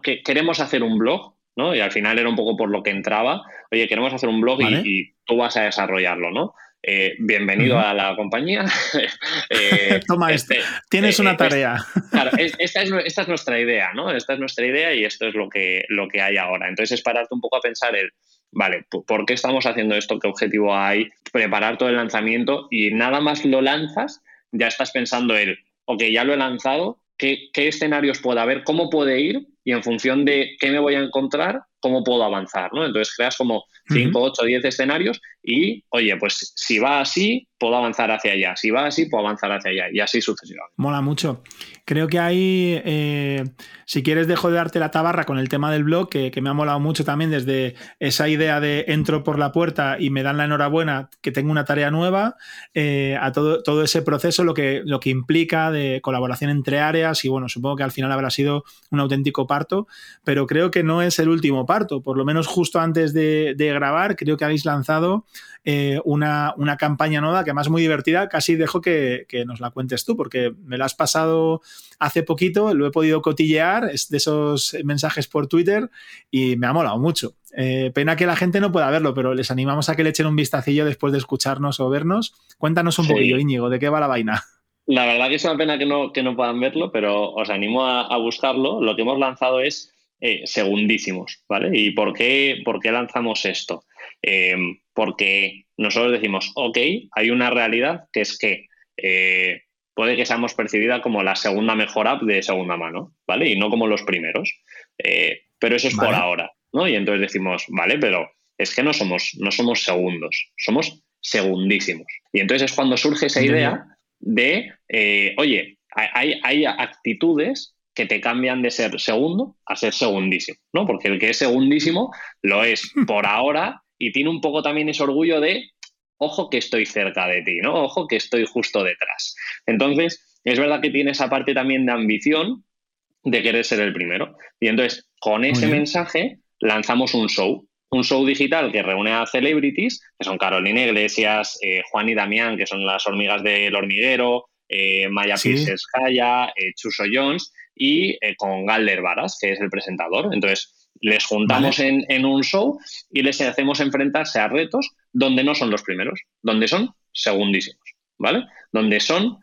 [SPEAKER 2] que queremos hacer un blog, ¿no? Y al final era un poco por lo que entraba, oye, queremos hacer un blog y tú vas a desarrollarlo, ¿no? Eh, bienvenido a la compañía.
[SPEAKER 1] Eh, Toma, este, tienes eh, una tarea.
[SPEAKER 2] claro, esta, es, nuestra idea, ¿no? Esta es nuestra idea y esto es lo que, lo que hay ahora. Entonces es pararte un poco a pensar el, vale, ¿por qué estamos haciendo esto? ¿Qué objetivo hay? Preparar todo el lanzamiento y nada más lo lanzas, ya estás pensando el, ok, ya lo he lanzado, ¿qué, qué escenarios puede haber? ¿Cómo puede ir? Y en función de qué me voy a encontrar, cómo puedo avanzar, ¿no? Entonces creas como 5, 8, 10 escenarios y, oye, pues si va así, puedo avanzar hacia allá. Si va así, puedo avanzar hacia allá. Y así sucesivamente.
[SPEAKER 1] Mola mucho. Creo que ahí, eh, si quieres, dejo de darte la tabarra con el tema del blog, que, me ha molado mucho también desde esa idea de entro por la puerta y me dan la enhorabuena que tengo una tarea nueva, eh, a todo, todo ese proceso, lo que, lo que implica de colaboración entre áreas. Y bueno, supongo que al final habrá sido un auténtico parto, pero creo que no es el último parto. Por lo menos justo antes de, de grabar, creo que habéis lanzado eh, una, campaña nueva que además muy divertida. Casi dejo que, nos la cuentes tú, porque me la has pasado hace poquito, lo he podido cotillear, es de esos mensajes por Twitter y me ha molado mucho. Eh, pena que la gente no pueda verlo, pero les animamos a que le echen un vistacillo después de escucharnos o vernos. Cuéntanos un poquillo, Íñigo, ¿de qué va la vaina?
[SPEAKER 2] La verdad que es una pena que no, que no puedan verlo, pero os animo a, buscarlo. Lo que hemos lanzado es eh, segundísimos, ¿vale? ¿Y por qué, por qué lanzamos esto? Em, porque nosotros decimos, ok, hay una realidad que es que eh, puede que seamos percibida como la segunda mejor app de segunda mano, ¿vale? Y no como los primeros. Eh, pero eso es por ahora, ¿no? Y entonces decimos, vale, pero es que no somos, no somos segundos, somos segundísimos. Y entonces es cuando surge esa idea de, eh, oye, hay, hay actitudes que te cambian de ser segundo a ser segundísimo, ¿no? Porque el que es segundísimo lo es por ahora y tiene un poco también ese orgullo de, ojo que estoy cerca de ti, ¿no? Ojo que estoy justo detrás. Entonces, es verdad que tiene esa parte también de ambición de querer ser el primero. Y entonces, con ese mensaje, lanzamos un show, un show digital que reúne a celebrities, que son Carolina Iglesias, eh, Juan y Damián, que son las hormigas del hormiguero, eh, Maya ¿Sí? eh, Chuso Jones, y con Galder Varas, que es el presentador. Entonces, les juntamos en, un show y les hacemos enfrentarse a retos donde no son los primeros, donde son segundísimos, ¿vale? Donde son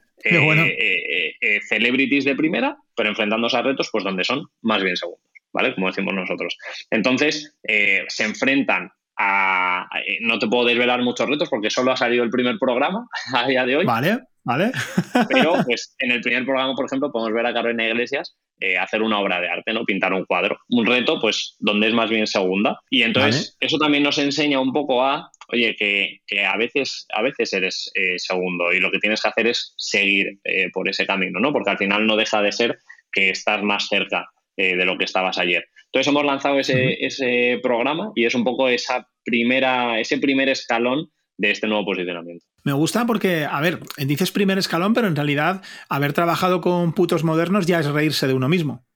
[SPEAKER 2] celebrities de primera, pero enfrentándose a retos, pues donde son más bien segundos, ¿vale? Como decimos nosotros. Entonces, se enfrentan a, No te puedo desvelar muchos retos porque solo ha salido el primer programa a día de hoy.
[SPEAKER 1] Vale, vale.
[SPEAKER 2] Pero, pues, en el primer programa, por ejemplo, podemos ver a Carolina Iglesias eh, hacer una obra de arte, ¿no? Pintar un cuadro. Un reto, pues, donde es más bien segunda. Y entonces, eso también nos enseña un poco a, oye, que, a, veces, a veces eres eh, segundo y lo que tienes que hacer es seguir eh, por ese camino, ¿no? Porque al final no deja de ser que estás más cerca de lo que estabas ayer. Entonces hemos lanzado ese, ese programa y es un poco esa primera, ese primer escalón de este nuevo posicionamiento.
[SPEAKER 1] Me gusta porque, a ver, dices primer escalón, pero en realidad haber trabajado con putos modernos ya es reírse de uno mismo.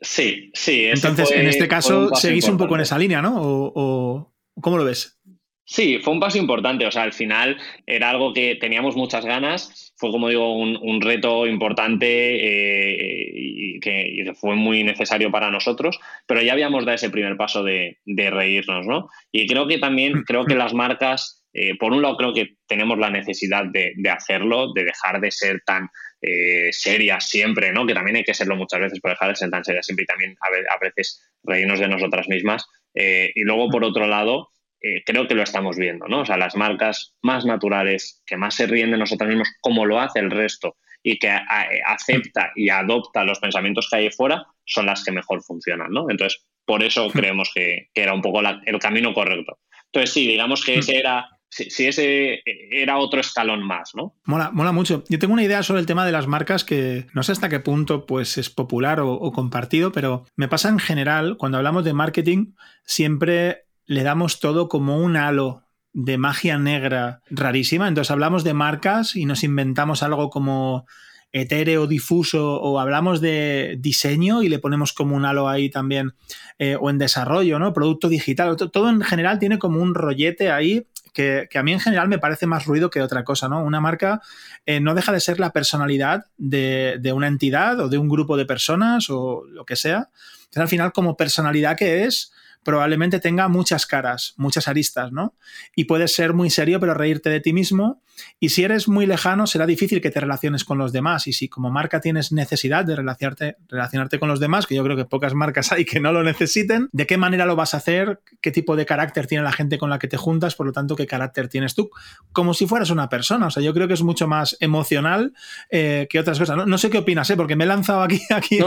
[SPEAKER 2] Sí, sí.
[SPEAKER 1] Entonces, en este caso, seguís un poco en esa línea, ¿no? O, ¿Cómo lo ves?
[SPEAKER 2] Sí, fue un paso importante. O sea, al final era algo que teníamos muchas ganas. Fue, como digo, un, reto importante eh, y, que, fue muy necesario para nosotros. Pero ya habíamos dado ese primer paso de, de reírnos, ¿no? Y creo que también, creo que las marcas eh, por un lado, creo que tenemos la necesidad de, hacerlo, de dejar de ser tan eh, serias siempre, ¿no? Que también hay que serlo muchas veces, pero dejar de ser tan serias siempre y también a, veces reírnos de nosotras mismas. Eh, y luego, por otro lado, creo que lo estamos viendo, ¿no? O sea, las marcas más naturales, que más se ríen de nosotras mismas, como lo hace el resto, y que acepta y adopta los pensamientos que hay fuera, son las que mejor funcionan, ¿no? Entonces, por eso creemos que, era un poco el camino correcto. Entonces, sí, digamos que ese era si, ese era otro escalón más, ¿no?
[SPEAKER 1] Mola, mola mucho. Yo tengo una idea sobre el tema de las marcas que no sé hasta qué punto pues, es popular o, o compartido, pero me pasa en general, cuando hablamos de marketing, siempre le damos todo como un halo de magia negra rarísima. Entonces hablamos de marcas y nos inventamos algo como etéreo, difuso, o hablamos de diseño y le ponemos como un halo ahí también, eh, o en desarrollo, ¿no? Producto digital. Todo en general tiene como un rollete ahí que, a mí en general me parece más ruido que otra cosa, ¿no? Una marca eh, no deja de ser la personalidad de, de, una entidad o de un grupo de personas o lo que sea. Entonces, al final, como personalidad que es, probablemente tenga muchas caras, muchas aristas, ¿no? Y puedes ser muy serio, pero reírte de ti mismo. Y si eres muy lejano, será difícil que te relaciones con los demás. Y si como marca tienes necesidad de relacionarte, relacionarte con los demás, que yo creo que pocas marcas hay que no lo necesiten, ¿de qué manera lo vas a hacer? ¿Qué tipo de carácter tiene la gente con la que te juntas? Por lo tanto, ¿qué carácter tienes tú? Como si fueras una persona. O sea, yo creo que es mucho más emocional eh, que otras cosas. No, sé qué opinas, ¿eh? porque me he lanzado aquí, aquí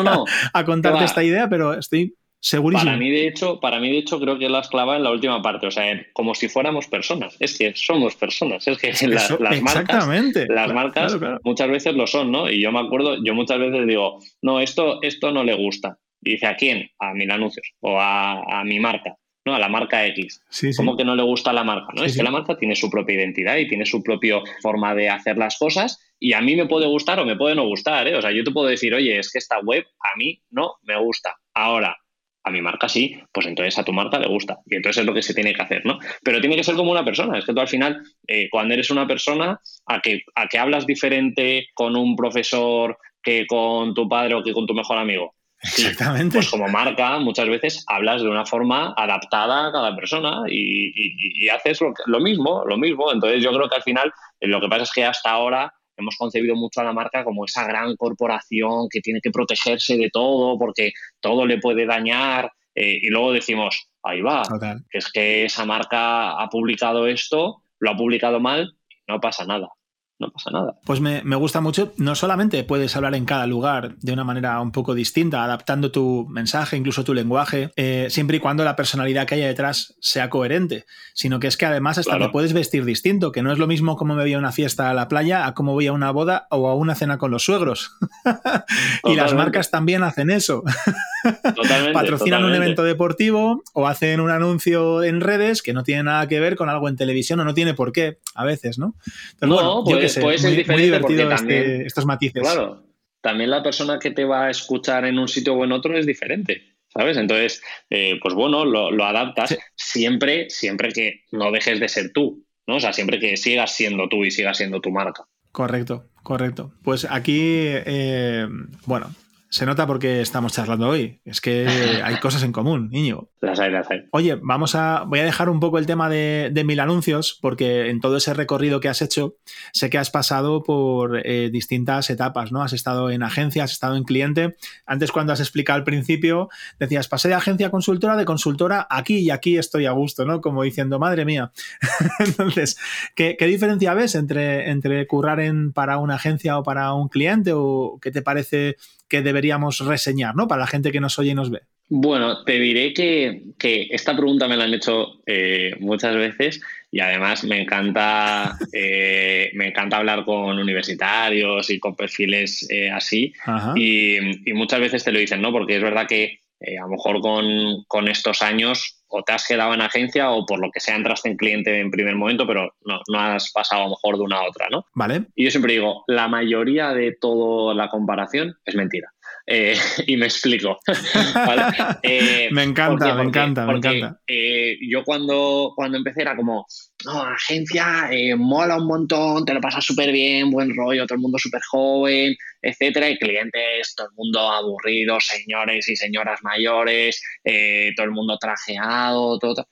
[SPEAKER 1] a, contarte esta idea, pero estoy Segurísimo.
[SPEAKER 2] Para mí, de hecho, para mí, de hecho, creo que la clava en la última parte. O sea, como si fuéramos personas. Es que somos personas. Es que las, marcas, las marcas muchas veces lo son, ¿no? Y yo me acuerdo, yo muchas veces digo, no, esto, esto no le gusta. Y dice, ¿a quién? A mil anuncios. O a, mi marca. ¿no? A la marca X. Sí, ¿Cómo que no le gusta la marca? ¿no? es que la marca tiene su propia identidad y tiene su propia forma de hacer las cosas. Y a mí me puede gustar o me puede no gustar. ¿eh? O sea, yo te puedo decir, oye, es que esta web a mí no me gusta. Ahora, a mi marca sí, pues entonces a tu marca le gusta. Y entonces es lo que se tiene que hacer, ¿no? Pero tiene que ser como una persona. Es que tú al final, eh, cuando eres una persona, a que, a que hablas diferente con un profesor que con tu padre o que con tu mejor amigo.
[SPEAKER 1] Exactamente.
[SPEAKER 2] pues como marca, muchas veces hablas de una forma adaptada a cada persona y, haces lo, lo, mismo, lo mismo. Entonces yo creo que al final lo que pasa es que hasta ahora hemos concebido mucho a la marca como esa gran corporación que tiene que protegerse de todo porque todo le puede dañar eh, y luego decimos, ahí va, que es que esa marca ha publicado esto, lo ha publicado mal, no pasa nada no pasa nada.
[SPEAKER 1] Pues me, gusta mucho. No solamente puedes hablar en cada lugar de una manera un poco distinta, adaptando tu mensaje, incluso tu lenguaje, eh, siempre y cuando la personalidad que haya detrás sea coherente, sino que es que además hasta te puedes vestir distinto, que no es lo mismo como me voy a una fiesta a la playa a cómo voy a una boda o a una cena con los suegros. y las marcas también hacen eso. Patrocinan un evento deportivo o hacen un anuncio en redes que no tiene nada que ver con algo en televisión o no tiene por qué, a veces, ¿no?
[SPEAKER 2] no, pues, diferente porque este, también,
[SPEAKER 1] estos matices.
[SPEAKER 2] Claro, también la persona que te va a escuchar en un sitio o en otro es diferente. ¿Sabes? Entonces, eh, pues bueno, lo, adaptas siempre, siempre que no dejes de ser tú, ¿no? O sea, siempre que sigas siendo tú y sigas siendo tu marca.
[SPEAKER 1] Correcto, correcto. Pues aquí, eh, bueno, se nota porque estamos charlando hoy. Es que hay cosas en común, niño.
[SPEAKER 2] Las hay, las hay.
[SPEAKER 1] Oye, vamos a. Voy a dejar un poco el tema de, mil anuncios, porque en todo ese recorrido que has hecho, sé que has pasado por eh, distintas etapas, ¿no? Has estado en agencia, has estado en cliente. Antes, cuando has explicado al principio, decías, pasé de agencia a consultora, de consultora aquí y aquí estoy a gusto, ¿no? Como diciendo, madre mía. Entonces, ¿qué, diferencia ves entre, entre currar en, para una agencia o para un cliente? ¿O qué te parece? Que deberíamos reseñar, ¿no? Para la gente que nos oye y nos ve.
[SPEAKER 2] Bueno, te diré que, esta pregunta me la han hecho eh, muchas veces y además me encanta, eh, me encanta hablar con universitarios y con perfiles eh, así y, muchas veces te lo dicen, ¿no? Porque es verdad que a lo mejor con, con, estos años o te has quedado en agencia o por lo que sea entraste en cliente en primer momento, pero no, no has pasado a lo mejor de una a otra, ¿no?
[SPEAKER 1] Vale.
[SPEAKER 2] Y yo siempre digo, la mayoría de toda la comparación es mentira. Eh, y me explico.
[SPEAKER 1] Eh, me encanta, me encanta, me encanta.
[SPEAKER 2] Eh, yo cuando, cuando empecé era como, no, agencia, mola un montón, te lo pasas súper bien, buen rollo, todo el mundo súper joven, etcétera, y clientes, todo el mundo aburrido, señores y señoras mayores, todo el mundo trajeado, todo.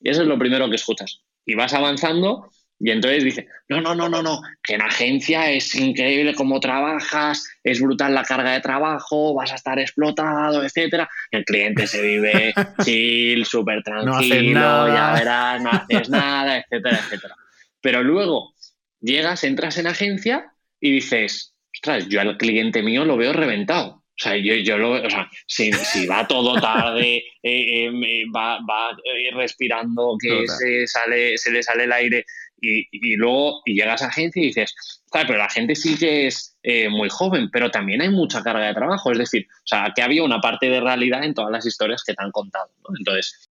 [SPEAKER 2] Y eso es lo primero que escuchas. Y vas avanzando y entonces dice, no, no, no, no, no, que en agencia es increíble cómo trabajas, es brutal la carga de trabajo, vas a estar explotado, etcétera. El cliente se vive chill, súper tranquilo, ya verás, no haces nada, etcétera, etcétera. Pero luego llegas, entras en agencia y dices, ostras, yo al cliente mío lo veo reventado. O sea, yo, yo lo, o sea, si, va todo tarde, eh, eh, va, va eh, respirando, que se, sale, se le sale el aire y, luego y llegas a agencia y dices, claro, pero la gente sí que es eh, muy joven, pero también hay mucha carga de trabajo. Es decir, o sea, que había una parte de realidad en todas las historias que te han contado. Entonces,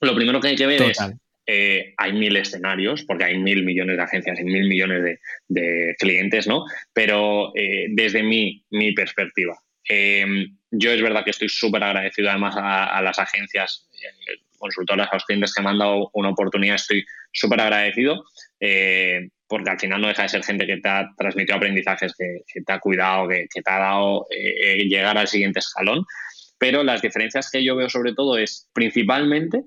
[SPEAKER 2] lo primero que hay que ver es, eh, hay mil escenarios, porque hay mil millones de agencias y mil millones de, clientes, ¿no? Pero eh, desde mi, mi perspectiva, yo es verdad que estoy súper agradecido además a, las agencias consultoras, a los clientes que me han dado una oportunidad, estoy súper agradecido, eh, porque al final no deja de ser gente que te ha transmitido aprendizajes, que, te ha cuidado, que, te ha dado eh, llegar al siguiente escalón. Pero las diferencias que yo veo sobre todo es principalmente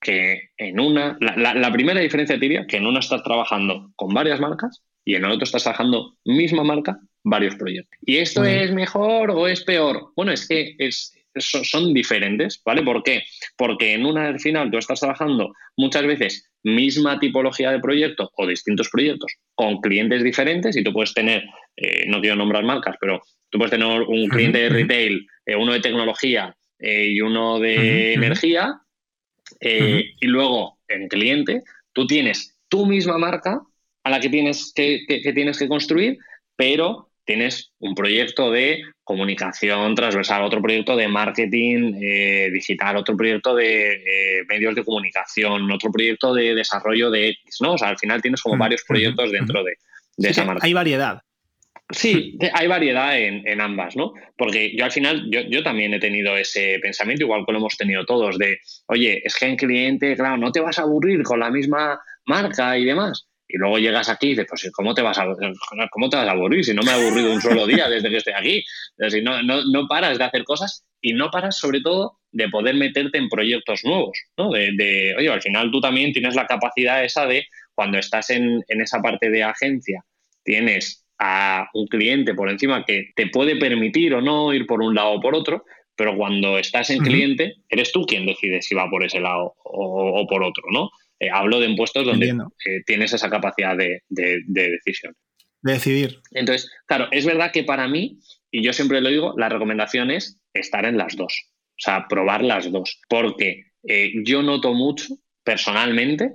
[SPEAKER 2] que en una, la, primera diferencia diría que en una estás trabajando con varias marcas y en el otro estás trabajando misma marca, varios proyectos. ¿Y esto es mejor o es peor? Bueno, es que es, son, diferentes, ¿vale? ¿Por qué? Porque en una al final tú estás trabajando muchas veces misma tipología de proyecto o distintos proyectos con clientes diferentes y tú puedes tener, eh, no quiero nombrar marcas, pero tú puedes tener un cliente de retail, eh, uno de tecnología eh, y uno de energía y luego en cliente tú tienes tu misma marca a la que tienes que tienes que construir, pero tienes un proyecto de comunicación transversal, otro proyecto de marketing eh, digital, otro proyecto de eh, medios de comunicación, otro proyecto de desarrollo de X, ¿no? O sea, al final tienes como varios proyectos dentro de, esa marca.
[SPEAKER 1] Hay variedad.
[SPEAKER 2] Sí, hay variedad en, ambas, ¿no? Porque yo al final, yo, yo, también he tenido ese pensamiento, igual que lo hemos tenido todos, de, oye, es que en cliente, claro, no te vas a aburrir con la misma marca y demás y luego llegas aquí y dices, pues ¿cómo te vas a, cómo te vas a aburrir? Si no me he aburrido un solo día desde que estoy aquí. No, no, no, paras de hacer cosas y no paras sobre todo de poder meterte en proyectos nuevos, ¿no? De, de oye, al final tú también tienes la capacidad esa de cuando estás en, en esa parte de agencia, tienes a un cliente por encima que te puede permitir o no ir por un lado o por otro, pero cuando estás en cliente, eres tú quien decide si va por ese lado o, o por otro, ¿no? Eh, hablo de impuestos donde eh, tienes esa capacidad de, decisión.
[SPEAKER 1] De decidir.
[SPEAKER 2] Entonces, claro, es verdad que para mí, y yo siempre lo digo, la recomendación es estar en las dos. O sea, probar las dos. Porque eh, yo noto mucho, personalmente,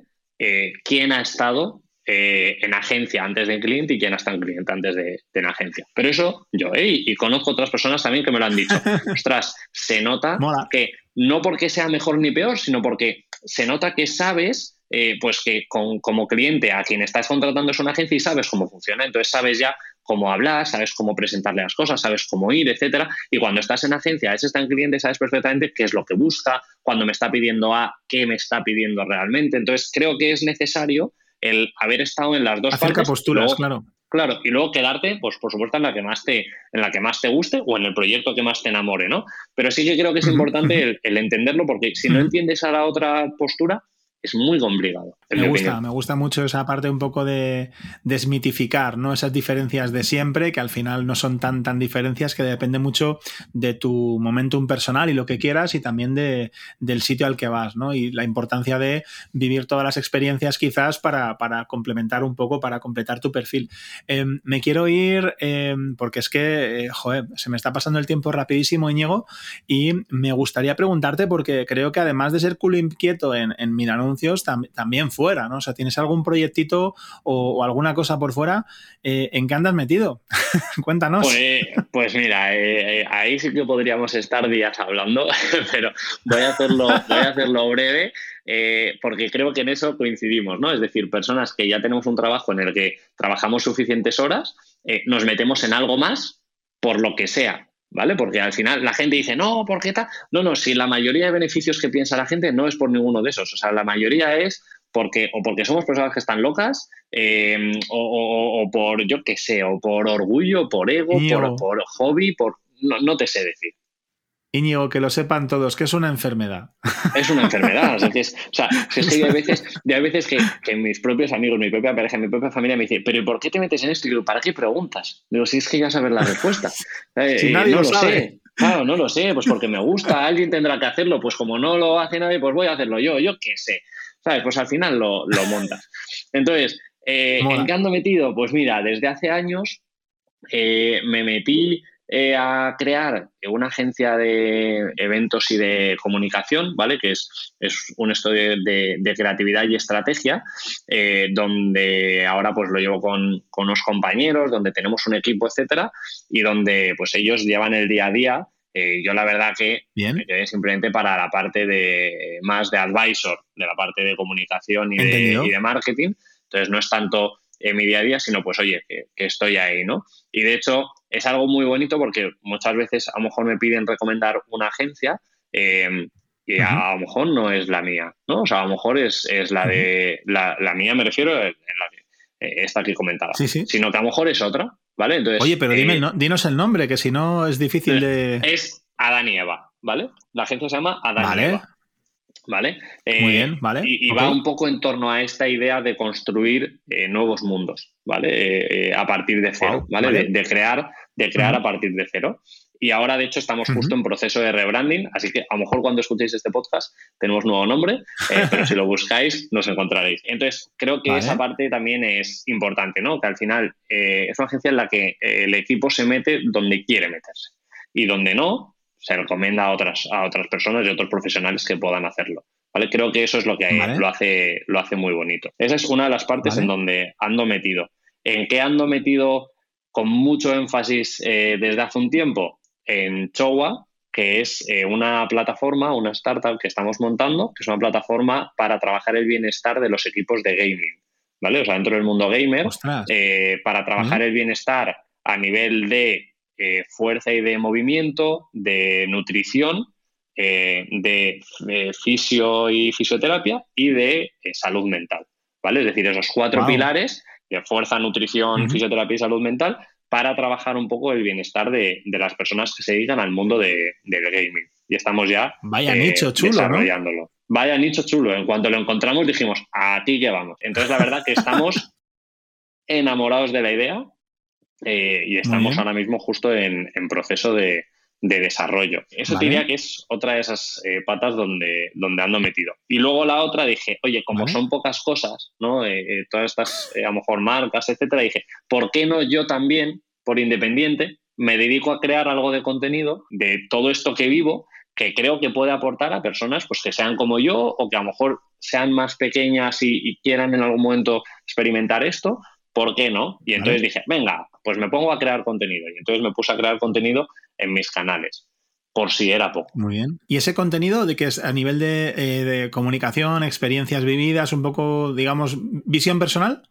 [SPEAKER 2] quién ha estado en agencia antes de cliente y quién ha estado en cliente antes de, en agencia. Pero eso yo, y conozco otras personas también que me lo han dicho. Ostras, se nota que no porque sea mejor ni peor, sino porque se nota que sabes, eh, pues que como cliente a quien estás contratando es una agencia y sabes cómo funciona. Entonces sabes ya cómo hablar, sabes cómo presentarle las cosas, sabes cómo ir, etcétera. Y cuando estás en agencia, ese está en cliente, sabes perfectamente qué es lo que busca, cuando me está pidiendo A, qué me está pidiendo realmente. Entonces creo que es necesario el haber estado en las dos
[SPEAKER 1] Acerca
[SPEAKER 2] partes.
[SPEAKER 1] posturas, claro.
[SPEAKER 2] Claro, y luego quedarte, pues por supuesto, en la que más te, en la que más te guste o en el proyecto que más te enamore, ¿no? Pero sí que creo que es importante el entenderlo, porque si no entiendes a la otra postura, es muy complicado.
[SPEAKER 1] Me gusta, me gusta mucho esa parte un poco de desmitificar, ¿no? Esas diferencias de siempre, que al final no son tan, tan diferencias, que depende mucho de tu momentum personal y lo que quieras, y también de, del sitio al que vas, ¿no? Y la importancia de vivir todas las experiencias quizás para, complementar un poco, para completar tu perfil. Em, me quiero ir, em, porque es que, eh, joder, se me está pasando el tiempo rapidísimo, Íñigo, y me gustaría preguntarte, porque creo que además de ser culo inquieto en, en también fuera, ¿no? O sea, ¿tienes algún proyectito o, alguna cosa por fuera? Eh, ¿En qué andas metido? Cuéntanos.
[SPEAKER 2] Pues, pues mira, eh, eh, ahí sí que podríamos estar días hablando, pero voy a hacerlo, voy a hacerlo breve. porque creo que en eso coincidimos, ¿no? Es decir, personas que ya tenemos un trabajo en el que trabajamos suficientes horas, nos metemos en algo más por lo que sea, ¿vale? Porque al final la gente dice, no, ¿por qué está? No, no, si la mayoría de beneficios que piensa la gente no es por ninguno de esos. O sea, la mayoría es porque, o porque somos personas que están locas, eh, o, por, yo qué sé, o por orgullo, por ego, por, hobby, por. no te sé decir.
[SPEAKER 1] Íñigo, que lo sepan todos, que es una enfermedad.
[SPEAKER 2] Es una enfermedad. o sea, es que hay veces, hay veces que, mis propios amigos, mi propia pareja, mi propia familia me dicen, pero ¿por qué te metes en esto? Y digo, ¿para qué preguntas? Digo, si es que ya sabes la respuesta.
[SPEAKER 1] Eh, si nadie
[SPEAKER 2] no
[SPEAKER 1] lo, sé.
[SPEAKER 2] Claro, no lo sé, pues porque me gusta, alguien tendrá que hacerlo, pues como no lo hace nadie, pues voy a hacerlo yo, yo qué sé. ¿Sabes? Pues al final lo, montas. Entonces, eh, ¿en qué ando metido? Pues mira, desde hace años eh, me metí eh, a crear una agencia de eventos y de comunicación, ¿vale? Que es, es un estudio de, creatividad y estrategia, eh, donde ahora pues lo llevo con, con, unos compañeros, donde tenemos un equipo, etcétera, y donde pues ellos llevan el día a día. Eh, yo la verdad que me quedé simplemente para la parte de más de advisor, de la parte de comunicación y, de, y de marketing. Entonces no es tanto en mi día a día, sino pues oye, que, estoy ahí, ¿no? Y de hecho es algo muy bonito porque muchas veces a lo mejor me piden recomendar una agencia eh, y a, lo mejor no es la mía, ¿no? O sea, a lo mejor es, la de, la, mía me refiero a esta que comentaba, sí, sí. sino que a lo mejor es otra, ¿vale?
[SPEAKER 1] Entonces, Oye, pero dime, eh, dinos el nombre, que si no es difícil de...
[SPEAKER 2] Es Adán y Eva, ¿vale? La agencia se llama Adán
[SPEAKER 1] vale.
[SPEAKER 2] y Eva. ¿Vale?
[SPEAKER 1] Muy bien, vale.
[SPEAKER 2] Y, va un poco en torno a esta idea de construir eh, nuevos mundos, ¿vale? Eh, eh, a partir de cero, ¿vale? De, crear, de crear a partir de cero. Y ahora, de hecho, estamos justo en proceso de rebranding, así que a lo mejor cuando escuchéis este podcast tenemos nuevo nombre, pero si lo buscáis nos encontraréis. Entonces, creo que esa parte también es importante, ¿no? Que al final es una agencia en la que el equipo se mete donde quiere meterse y donde no, se recomienda a otras, a otras personas y otros profesionales que puedan hacerlo. ¿vale? Creo que eso es lo que lo, hace, lo hace muy bonito. Esa es una de las partes en donde ando metido. ¿En qué ando metido con mucho énfasis eh, desde hace un tiempo? En Chowa, que es eh, una plataforma, una startup que estamos montando, que es una plataforma para trabajar el bienestar de los equipos de gaming. ¿Vale? O sea, dentro del mundo gamer, eh, para trabajar el bienestar a nivel de eh, fuerza y de movimiento, de nutrición, de, fisio y fisioterapia y de salud mental. ¿Vale? Es decir, esos cuatro pilares de fuerza, nutrición, fisioterapia y salud mental para trabajar un poco el bienestar de, las personas que se dedican al mundo de, del gaming. Y estamos ya
[SPEAKER 1] Vaya nicho chulo,
[SPEAKER 2] desarrollándolo. Vaya nicho chulo. En cuanto lo encontramos dijimos, a ti que vamos. Entonces la verdad que estamos enamorados de la idea eh, y estamos ahora mismo justo en, proceso de, desarrollo. Eso diría que es otra de esas eh, patas donde, donde ando metido. Y luego la otra dije, oye, como son pocas cosas, ¿no? Eh, todas estas, a lo mejor marcas, etcétera, dije, ¿por qué no yo también, por independiente, me dedico a crear algo de contenido de todo esto que vivo que creo que puede aportar a personas pues, que sean como yo o que a lo mejor sean más pequeñas y quieran en algún momento experimentar esto ¿por qué no? Y entonces dije, venga, pues me pongo a crear contenido. Y entonces me puse a crear contenido en mis canales, por si era poco.
[SPEAKER 1] Muy bien. ¿Y ese contenido de que es a nivel de, eh, comunicación, experiencias vividas, un poco, digamos, visión personal?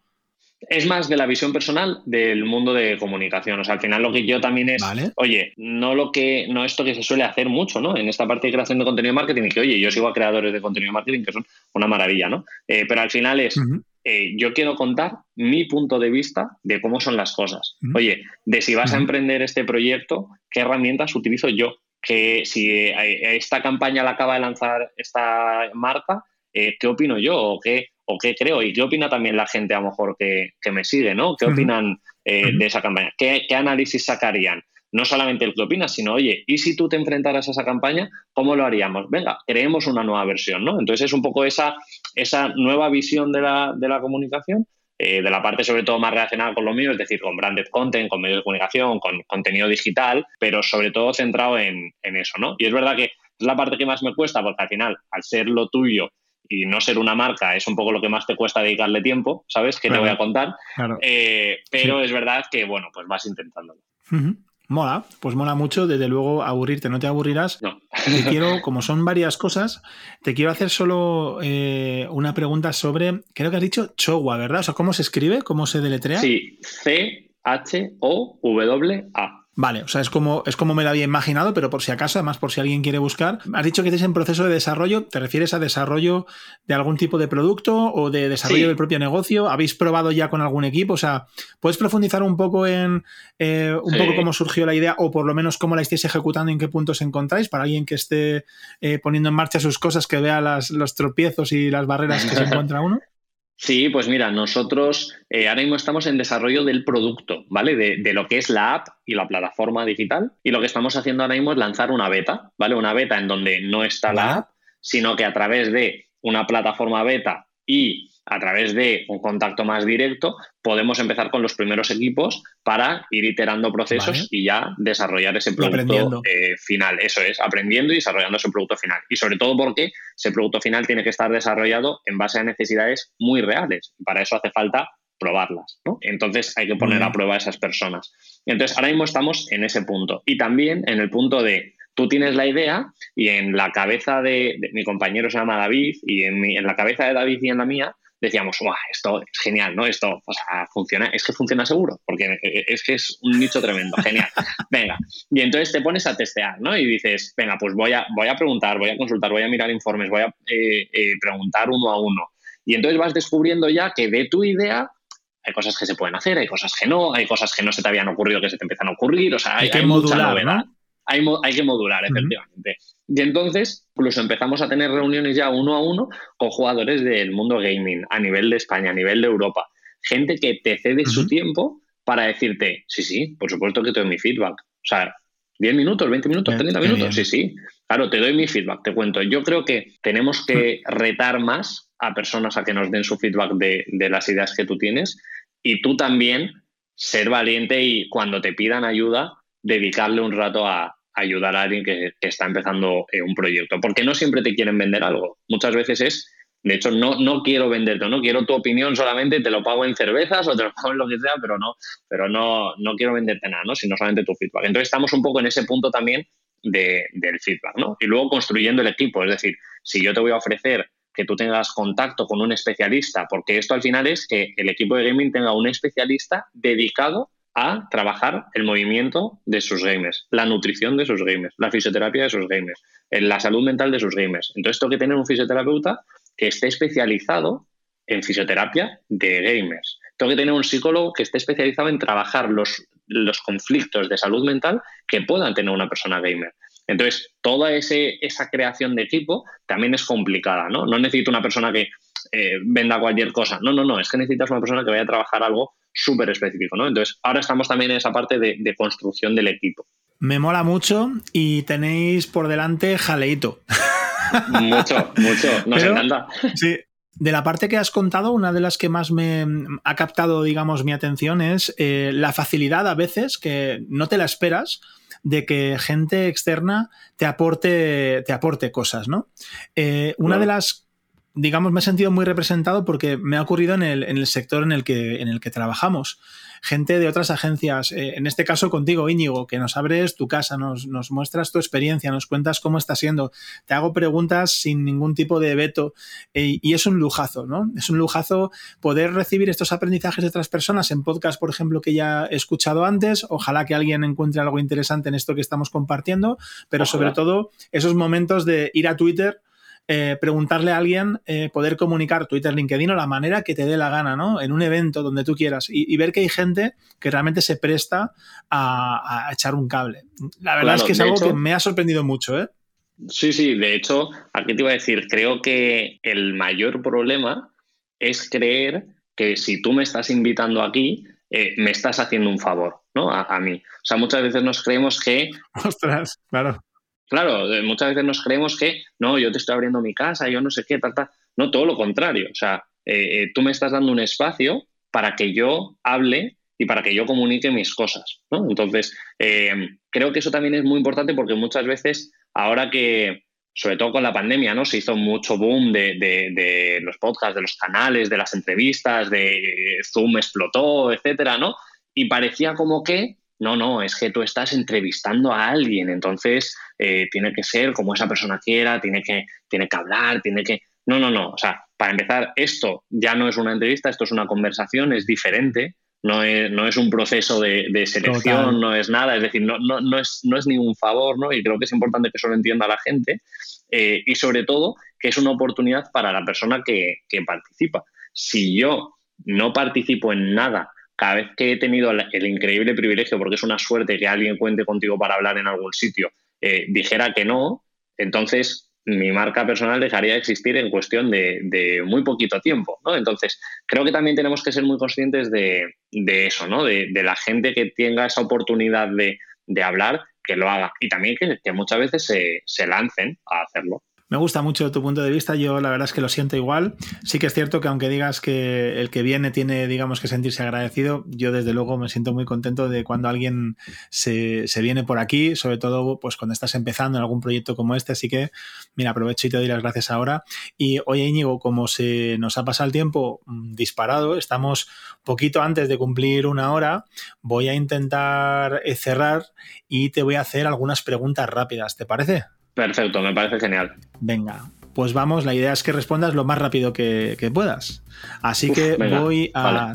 [SPEAKER 2] Es más de la visión personal del mundo de comunicación. O sea, al final lo que yo también es, oye, no lo que, no esto que se suele hacer mucho, ¿no? En esta parte de creación de contenido de marketing, que, oye, yo sigo a creadores de contenido de marketing que son una maravilla, ¿no? Eh, pero al final es, eh, yo quiero contar mi punto de vista de cómo son las cosas. Oye, de si vas a emprender este proyecto, ¿qué herramientas utilizo yo? Que si eh, esta campaña la acaba de lanzar esta marca, eh, ¿qué opino yo? ¿O qué, ¿O qué creo? ¿Y qué opina también la gente a lo mejor que, me sigue? ¿no? ¿Qué opinan de esa campaña? ¿Qué, ¿Qué análisis sacarían? No solamente el que opinas, sino, oye, ¿y si tú te enfrentaras a esa campaña, cómo lo haríamos? Venga, creemos una nueva versión, ¿no? Entonces es un poco esa, esa nueva visión de la, de la comunicación, eh, de la parte sobre todo más relacionada con lo mío, es decir, con branded content, con medios de comunicación, con contenido digital, pero sobre todo centrado en, eso, ¿no? Y es verdad que es la parte que más me cuesta, porque al final, al ser lo tuyo y no ser una marca es un poco lo que más te cuesta dedicarle tiempo, ¿sabes? Que te voy a contar. Eh, pero es verdad que, bueno, pues vas intentándolo.
[SPEAKER 1] Mola, pues mola mucho, desde luego aburrirte, no te aburrirás.
[SPEAKER 2] No.
[SPEAKER 1] Te quiero, como son varias cosas, te quiero hacer solo eh, una pregunta sobre, creo que has dicho Chowa, ¿verdad? O sea, ¿cómo se escribe? ¿Cómo se deletrea?
[SPEAKER 2] Sí, C-H-O-W-A.
[SPEAKER 1] Vale, o sea, es como, es como me lo había imaginado, pero por si acaso, además por si alguien quiere buscar, has dicho que estés en proceso de desarrollo, ¿te refieres a desarrollo de algún tipo de producto o de desarrollo del propio negocio? ¿Habéis probado ya con algún equipo? O sea, ¿puedes profundizar un poco en eh, un poco cómo surgió la idea o por lo menos cómo la estáis ejecutando y en qué puntos encontráis para alguien que esté eh, poniendo en marcha sus cosas, que vea las, los tropiezos y las barreras que se encuentra uno?
[SPEAKER 2] Sí, pues mira, nosotros eh, ahora mismo estamos en desarrollo del producto, ¿vale? De, lo que es la app y la plataforma digital. Y lo que estamos haciendo ahora mismo es lanzar una beta, ¿vale? Una beta en donde no está la app, sino que a través de una plataforma beta y a través de un contacto más directo, podemos empezar con los primeros equipos para ir iterando procesos y ya desarrollar ese producto eh, final. Eso es, aprendiendo y desarrollando ese producto final. Y sobre todo porque ese producto final tiene que estar desarrollado en base a necesidades muy reales. Para eso hace falta probarlas. Entonces hay que poner a prueba a esas personas. Entonces ahora mismo estamos en ese punto. Y también en el punto de tú tienes la idea y en la cabeza de, mi compañero se llama David y en, en la cabeza de David y en la mía decíamos, Guau, esto es genial, ¿no? Esto, o sea, funciona, es que funciona seguro, porque es que es un nicho tremendo, genial. Venga, y entonces te pones a testear, ¿no? Y dices, venga, pues voy a, voy a preguntar, voy a consultar, voy a mirar informes, voy a eh, eh, preguntar uno a uno. Y entonces vas descubriendo ya que de tu idea hay cosas que se pueden hacer, hay cosas que no, hay cosas que no se te habían ocurrido que se te empiezan a ocurrir, o sea, hay, que mucha novedad. Hay, hay, que modular, efectivamente. Y entonces, incluso empezamos a tener reuniones ya uno a uno con jugadores del mundo gaming, a nivel de España, a nivel de Europa. Gente que te cede su tiempo para decirte, sí, sí, por supuesto que te doy mi feedback. O sea, 10 minutos, 20 minutos, 30 minutos, sí, sí. Claro, te doy mi feedback, te cuento. Yo creo que tenemos que retar más a personas a que nos den su feedback de, de las ideas que tú tienes y tú también ser valiente y cuando te pidan ayuda, dedicarle un rato a, ayudar a alguien que, está empezando eh, un proyecto. Porque no siempre te quieren vender algo. Muchas veces es, de hecho, no, no quiero venderte, no quiero tu opinión solamente, te lo pago en cervezas o te lo pago en lo que sea, pero no, pero no, no quiero venderte nada, ¿no? sino solamente tu feedback. Entonces estamos un poco en ese punto también de, del feedback. ¿no? Y luego construyendo el equipo. Es decir, si yo te voy a ofrecer que tú tengas contacto con un especialista, porque esto al final es que el equipo de gaming tenga un especialista dedicado a trabajar el movimiento de sus gamers, la nutrición de sus gamers, la fisioterapia de sus gamers, la salud mental de sus gamers. Entonces, tengo que tener un fisioterapeuta que esté especializado en fisioterapia de gamers. Tengo que tener un psicólogo que esté especializado en trabajar los, los conflictos de salud mental que puedan tener una persona gamer. Entonces, toda esa creación de equipo también es complicada, ¿no? No necesito una persona que eh, venda cualquier cosa. No, no, no, es que necesitas una persona que vaya a trabajar algo súper específico, ¿no? Entonces, ahora estamos también en esa parte de, construcción del equipo.
[SPEAKER 1] Me mola mucho y tenéis por delante jaleito.
[SPEAKER 2] Mucho, mucho, nos encanta.
[SPEAKER 1] Sí, de la parte que has contado, una de las que más me ha captado, digamos, mi atención es eh, la facilidad a veces, que no te la esperas, de que gente externa te aporte, te aporte cosas, ¿no? Eh, una de las digamos, me he sentido muy representado porque me ha ocurrido en el, en el sector en el, que, en el que trabajamos. Gente de otras agencias, eh, en este caso contigo, Íñigo, que nos abres tu casa, nos, nos, muestras tu experiencia, nos cuentas cómo está siendo, te hago preguntas sin ningún tipo de veto eh, y es un lujazo, ¿no? Es un lujazo poder recibir estos aprendizajes de otras personas en podcast, por ejemplo, que ya he escuchado antes. Ojalá que alguien encuentre algo interesante en esto que estamos compartiendo, pero sobre todo esos momentos de ir a Twitter eh, preguntarle a alguien, eh, poder comunicar Twitter, LinkedIn o la manera que te dé la gana, ¿no? En un evento donde tú quieras y, ver que hay gente que realmente se presta a, echar un cable. La verdad es que es algo que me ha sorprendido mucho, ¿eh?
[SPEAKER 2] Sí, sí, de hecho, aquí te iba a decir, creo que el mayor problema es creer que si tú me estás invitando aquí, eh, me estás haciendo un favor, ¿no? A, a, mí. O sea, muchas veces nos creemos que...
[SPEAKER 1] Ostras, claro.
[SPEAKER 2] Claro, muchas veces nos creemos que, no, yo te estoy abriendo mi casa, yo no sé qué, tal, tal. No, todo lo contrario. O sea, eh, eh, tú me estás dando un espacio para que yo hable y para que yo comunique mis cosas. Entonces, eh, creo que eso también es muy importante porque muchas veces, ahora que, sobre todo con la pandemia, ¿no? Se hizo mucho boom de, de los podcasts, de los canales, de las entrevistas, de Zoom explotó, etcétera, ¿no? Y parecía como que no, no, es que tú estás entrevistando a alguien, entonces eh, tiene que ser como esa persona quiera, tiene que, tiene que hablar, tiene que... No, no, no. O sea, para empezar, esto ya no es una entrevista, esto es una conversación, es diferente, no es, no es un proceso de, selección, no es nada, es decir, no, no, no, es, no es ningún favor, ¿no? Y creo que es importante que eso lo entienda la gente eh, y sobre todo que es una oportunidad para la persona que, que participa. Si yo no participo en nada cada vez que he tenido el, increíble privilegio, porque es una suerte que alguien cuente contigo para hablar en algún sitio, eh, dijera que no, entonces mi marca personal dejaría de existir en cuestión de, muy poquito tiempo. Entonces, creo que también tenemos que ser muy conscientes de, eso, ¿no? de, la gente que tenga esa oportunidad de, hablar, que lo haga. Y también que, muchas veces se, se lancen a hacerlo.
[SPEAKER 1] Me gusta mucho tu punto de vista, yo la verdad es que lo siento igual. Sí que es cierto que aunque digas que el que viene tiene, digamos, que sentirse agradecido, yo desde luego me siento muy contento de cuando alguien se, viene por aquí, sobre todo pues cuando estás empezando en algún proyecto como este, así que mira, aprovecho y te doy las gracias ahora. Y oye Íñigo, como se nos ha pasado el tiempo mm, disparado, estamos poquito antes de cumplir una hora, voy a intentar eh, cerrar y te voy a hacer algunas preguntas rápidas, ¿te parece?
[SPEAKER 2] Perfecto, me parece genial.
[SPEAKER 1] Venga, pues vamos, la idea es que respondas lo más rápido que, puedas. Así que voy a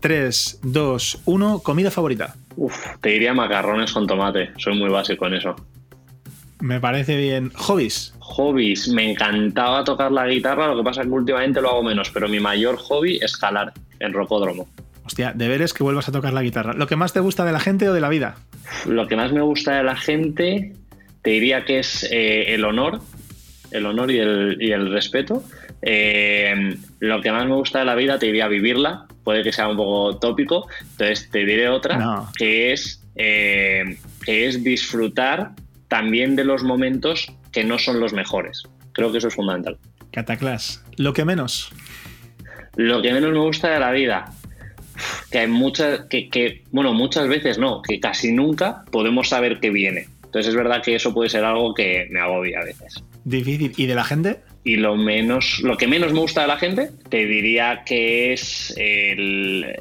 [SPEAKER 1] 3, 2, 1, comida favorita.
[SPEAKER 2] Uf, te diría macarrones con tomate, soy muy básico en eso.
[SPEAKER 1] Me parece bien. Hobbies.
[SPEAKER 2] Hobbies, me encantaba tocar la guitarra, lo que pasa es que últimamente lo hago menos, pero mi mayor hobby es escalar en rocódromo.
[SPEAKER 1] Hostia, deberes que vuelvas a tocar la guitarra. ¿Lo que más te gusta de la gente o de la vida?
[SPEAKER 2] Lo que más me gusta de la gente, te diría que es eh, el honor, el honor y el, respeto. Eh, lo que más me gusta de la vida, te diría vivirla, puede que sea un poco tópico, entonces te diré otra, que, es, eh, que es disfrutar también de los momentos que no son los mejores. Creo que eso es fundamental.
[SPEAKER 1] Cataclas, lo que menos.
[SPEAKER 2] Lo que menos me gusta de la vida, que hay muchas, que, que, bueno, muchas veces no, que casi nunca podemos saber qué viene. Entonces es verdad que eso puede ser algo que me agobia a veces.
[SPEAKER 1] Difícil. ¿Y de la gente?
[SPEAKER 2] Y lo menos, lo que menos me gusta de la gente, te diría que es el,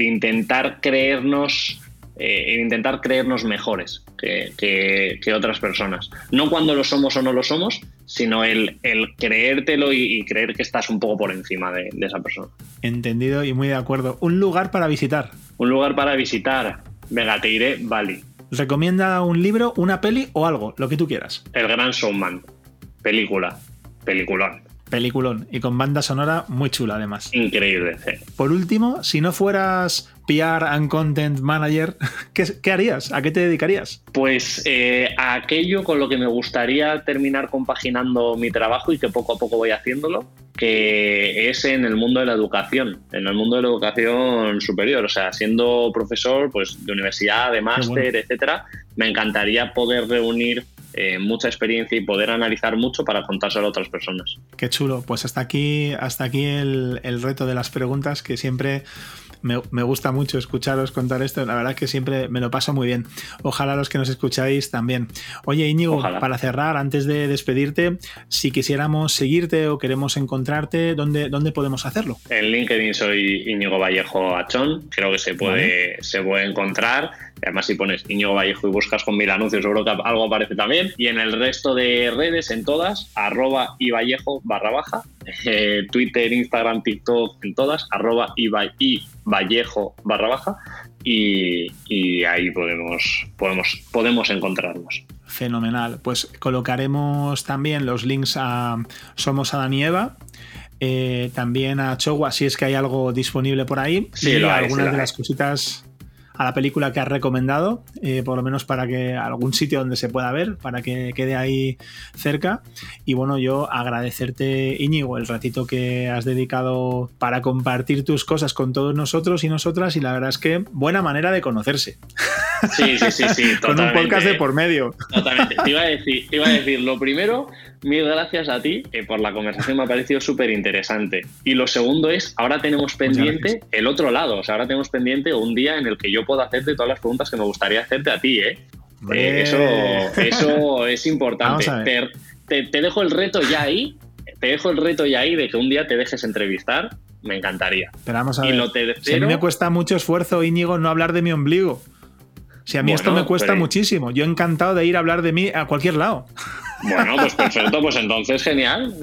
[SPEAKER 2] intentar creernos, eh, intentar creernos mejores que, otras personas. No cuando lo somos o no lo somos, sino el, el creértelo y, creer que estás un poco por encima de, de esa persona.
[SPEAKER 1] Entendido y muy de acuerdo. Un lugar para visitar.
[SPEAKER 2] Un lugar para visitar. Venga, te iré Bali.
[SPEAKER 1] Recomienda un libro, una peli o algo, lo que tú quieras.
[SPEAKER 2] El Gran Showman. Película. Peliculón.
[SPEAKER 1] Peliculón. Y con banda sonora muy chula, además.
[SPEAKER 2] Increíble, sí.
[SPEAKER 1] Por último, si no fueras PR and Content Manager, ¿qué, harías? ¿A qué te dedicarías?
[SPEAKER 2] Pues eh, a aquello con lo que me gustaría terminar compaginando mi trabajo y que poco a poco voy haciéndolo, que es en el mundo de la educación, en el mundo de la educación superior, o sea, siendo profesor pues, de universidad, de máster, etcétera, me encantaría poder reunir eh, mucha experiencia y poder analizar mucho para contárselo a otras personas.
[SPEAKER 1] Qué chulo. Pues hasta aquí, hasta aquí el, el reto de las preguntas que siempre me, gusta mucho escucharos contar esto. La verdad es que siempre me lo paso muy bien. Ojalá los que nos escucháis también. Oye, Íñigo, para cerrar, antes de despedirte, si quisiéramos seguirte o queremos encontrarte, ¿dónde, dónde podemos hacerlo?
[SPEAKER 2] En LinkedIn soy Íñigo Vallejo Achón. Creo que se puede, se puede encontrar. Además, si pones Íñigo Vallejo y buscas con mil anuncios, seguro que algo aparece también. Y en el resto de redes, en todas, arroba y Vallejo barra baja. Eh, Twitter, Instagram, TikTok, en todas, arroba y Vallejo barra baja y, ahí podemos, podemos, podemos encontrarnos.
[SPEAKER 1] Fenomenal. Pues colocaremos también los links a Somos Adán y Eva. Eh, también a Chogua, si es que hay algo disponible por ahí.
[SPEAKER 2] Sí, y
[SPEAKER 1] algunas de las cositas a la película que has recomendado, eh, por lo menos para que algún sitio donde se pueda ver, para que quede ahí cerca. Y bueno, yo agradecerte, Íñigo, el ratito que has dedicado para compartir tus cosas con todos nosotros y nosotras. Y la verdad es que buena manera de conocerse.
[SPEAKER 2] Sí, sí, sí, sí.
[SPEAKER 1] con un podcast de por medio.
[SPEAKER 2] Totalmente. Te iba a decir, te iba a decir lo primero mil gracias a ti eh, por la conversación, me ha parecido súper interesante. Y lo segundo es, ahora tenemos pendiente el otro lado, o sea, ahora tenemos pendiente un día en el que yo pueda hacerte todas las preguntas que me gustaría hacerte a ti, ¿eh? eh eso, eso es importante. Te, te, dejo el reto ya ahí, te dejo el reto ya ahí de que un día te dejes entrevistar, me encantaría.
[SPEAKER 1] Pero vamos a ver, si a mí me cuesta mucho esfuerzo, Íñigo, no hablar de mi ombligo. Si a mí esto me cuesta muchísimo, yo encantado de ir a hablar de mí a cualquier lado.
[SPEAKER 2] Bueno, pues perfecto, pues entonces genial.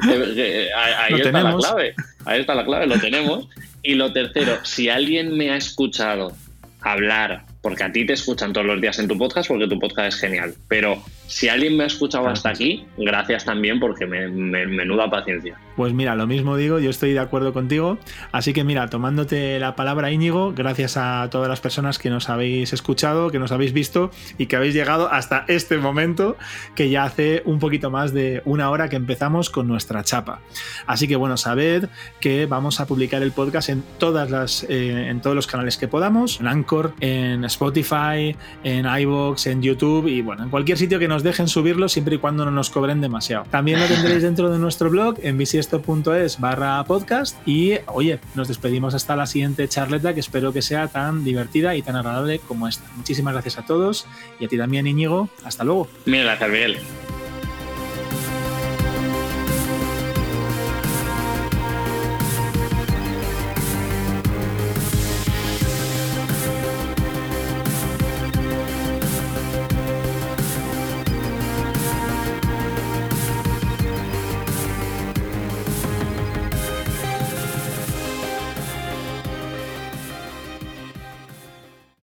[SPEAKER 2] Ahí está la clave. Ahí está la clave, lo tenemos. Y lo tercero, si alguien me ha escuchado hablar, porque a ti te escuchan todos los días en tu podcast, porque tu podcast es genial, pero si alguien me ha escuchado hasta aquí, gracias también porque me, menuda paciencia.
[SPEAKER 1] Pues mira, lo mismo digo, yo estoy de acuerdo contigo. Así que mira, tomándote la palabra Íñigo, gracias a todas las personas que nos habéis escuchado, que nos habéis visto y que habéis llegado hasta este momento, que ya hace un poquito más de una hora que empezamos con nuestra chapa. Así que bueno, sabed que vamos a publicar el podcast en todas las, eh, en todos los canales que podamos, en Anchor, en Spotify, en iVoox, en YouTube y bueno, en cualquier sitio que dejen subirlo siempre y cuando no nos cobren demasiado. También lo tendréis dentro de nuestro blog en bisiesto.es barra podcast y oye, nos despedimos hasta la siguiente charleta que espero que sea tan divertida y tan agradable como esta. Muchísimas gracias a todos y a ti también Íñigo. Hasta luego.
[SPEAKER 2] Mil gracias, Miguel.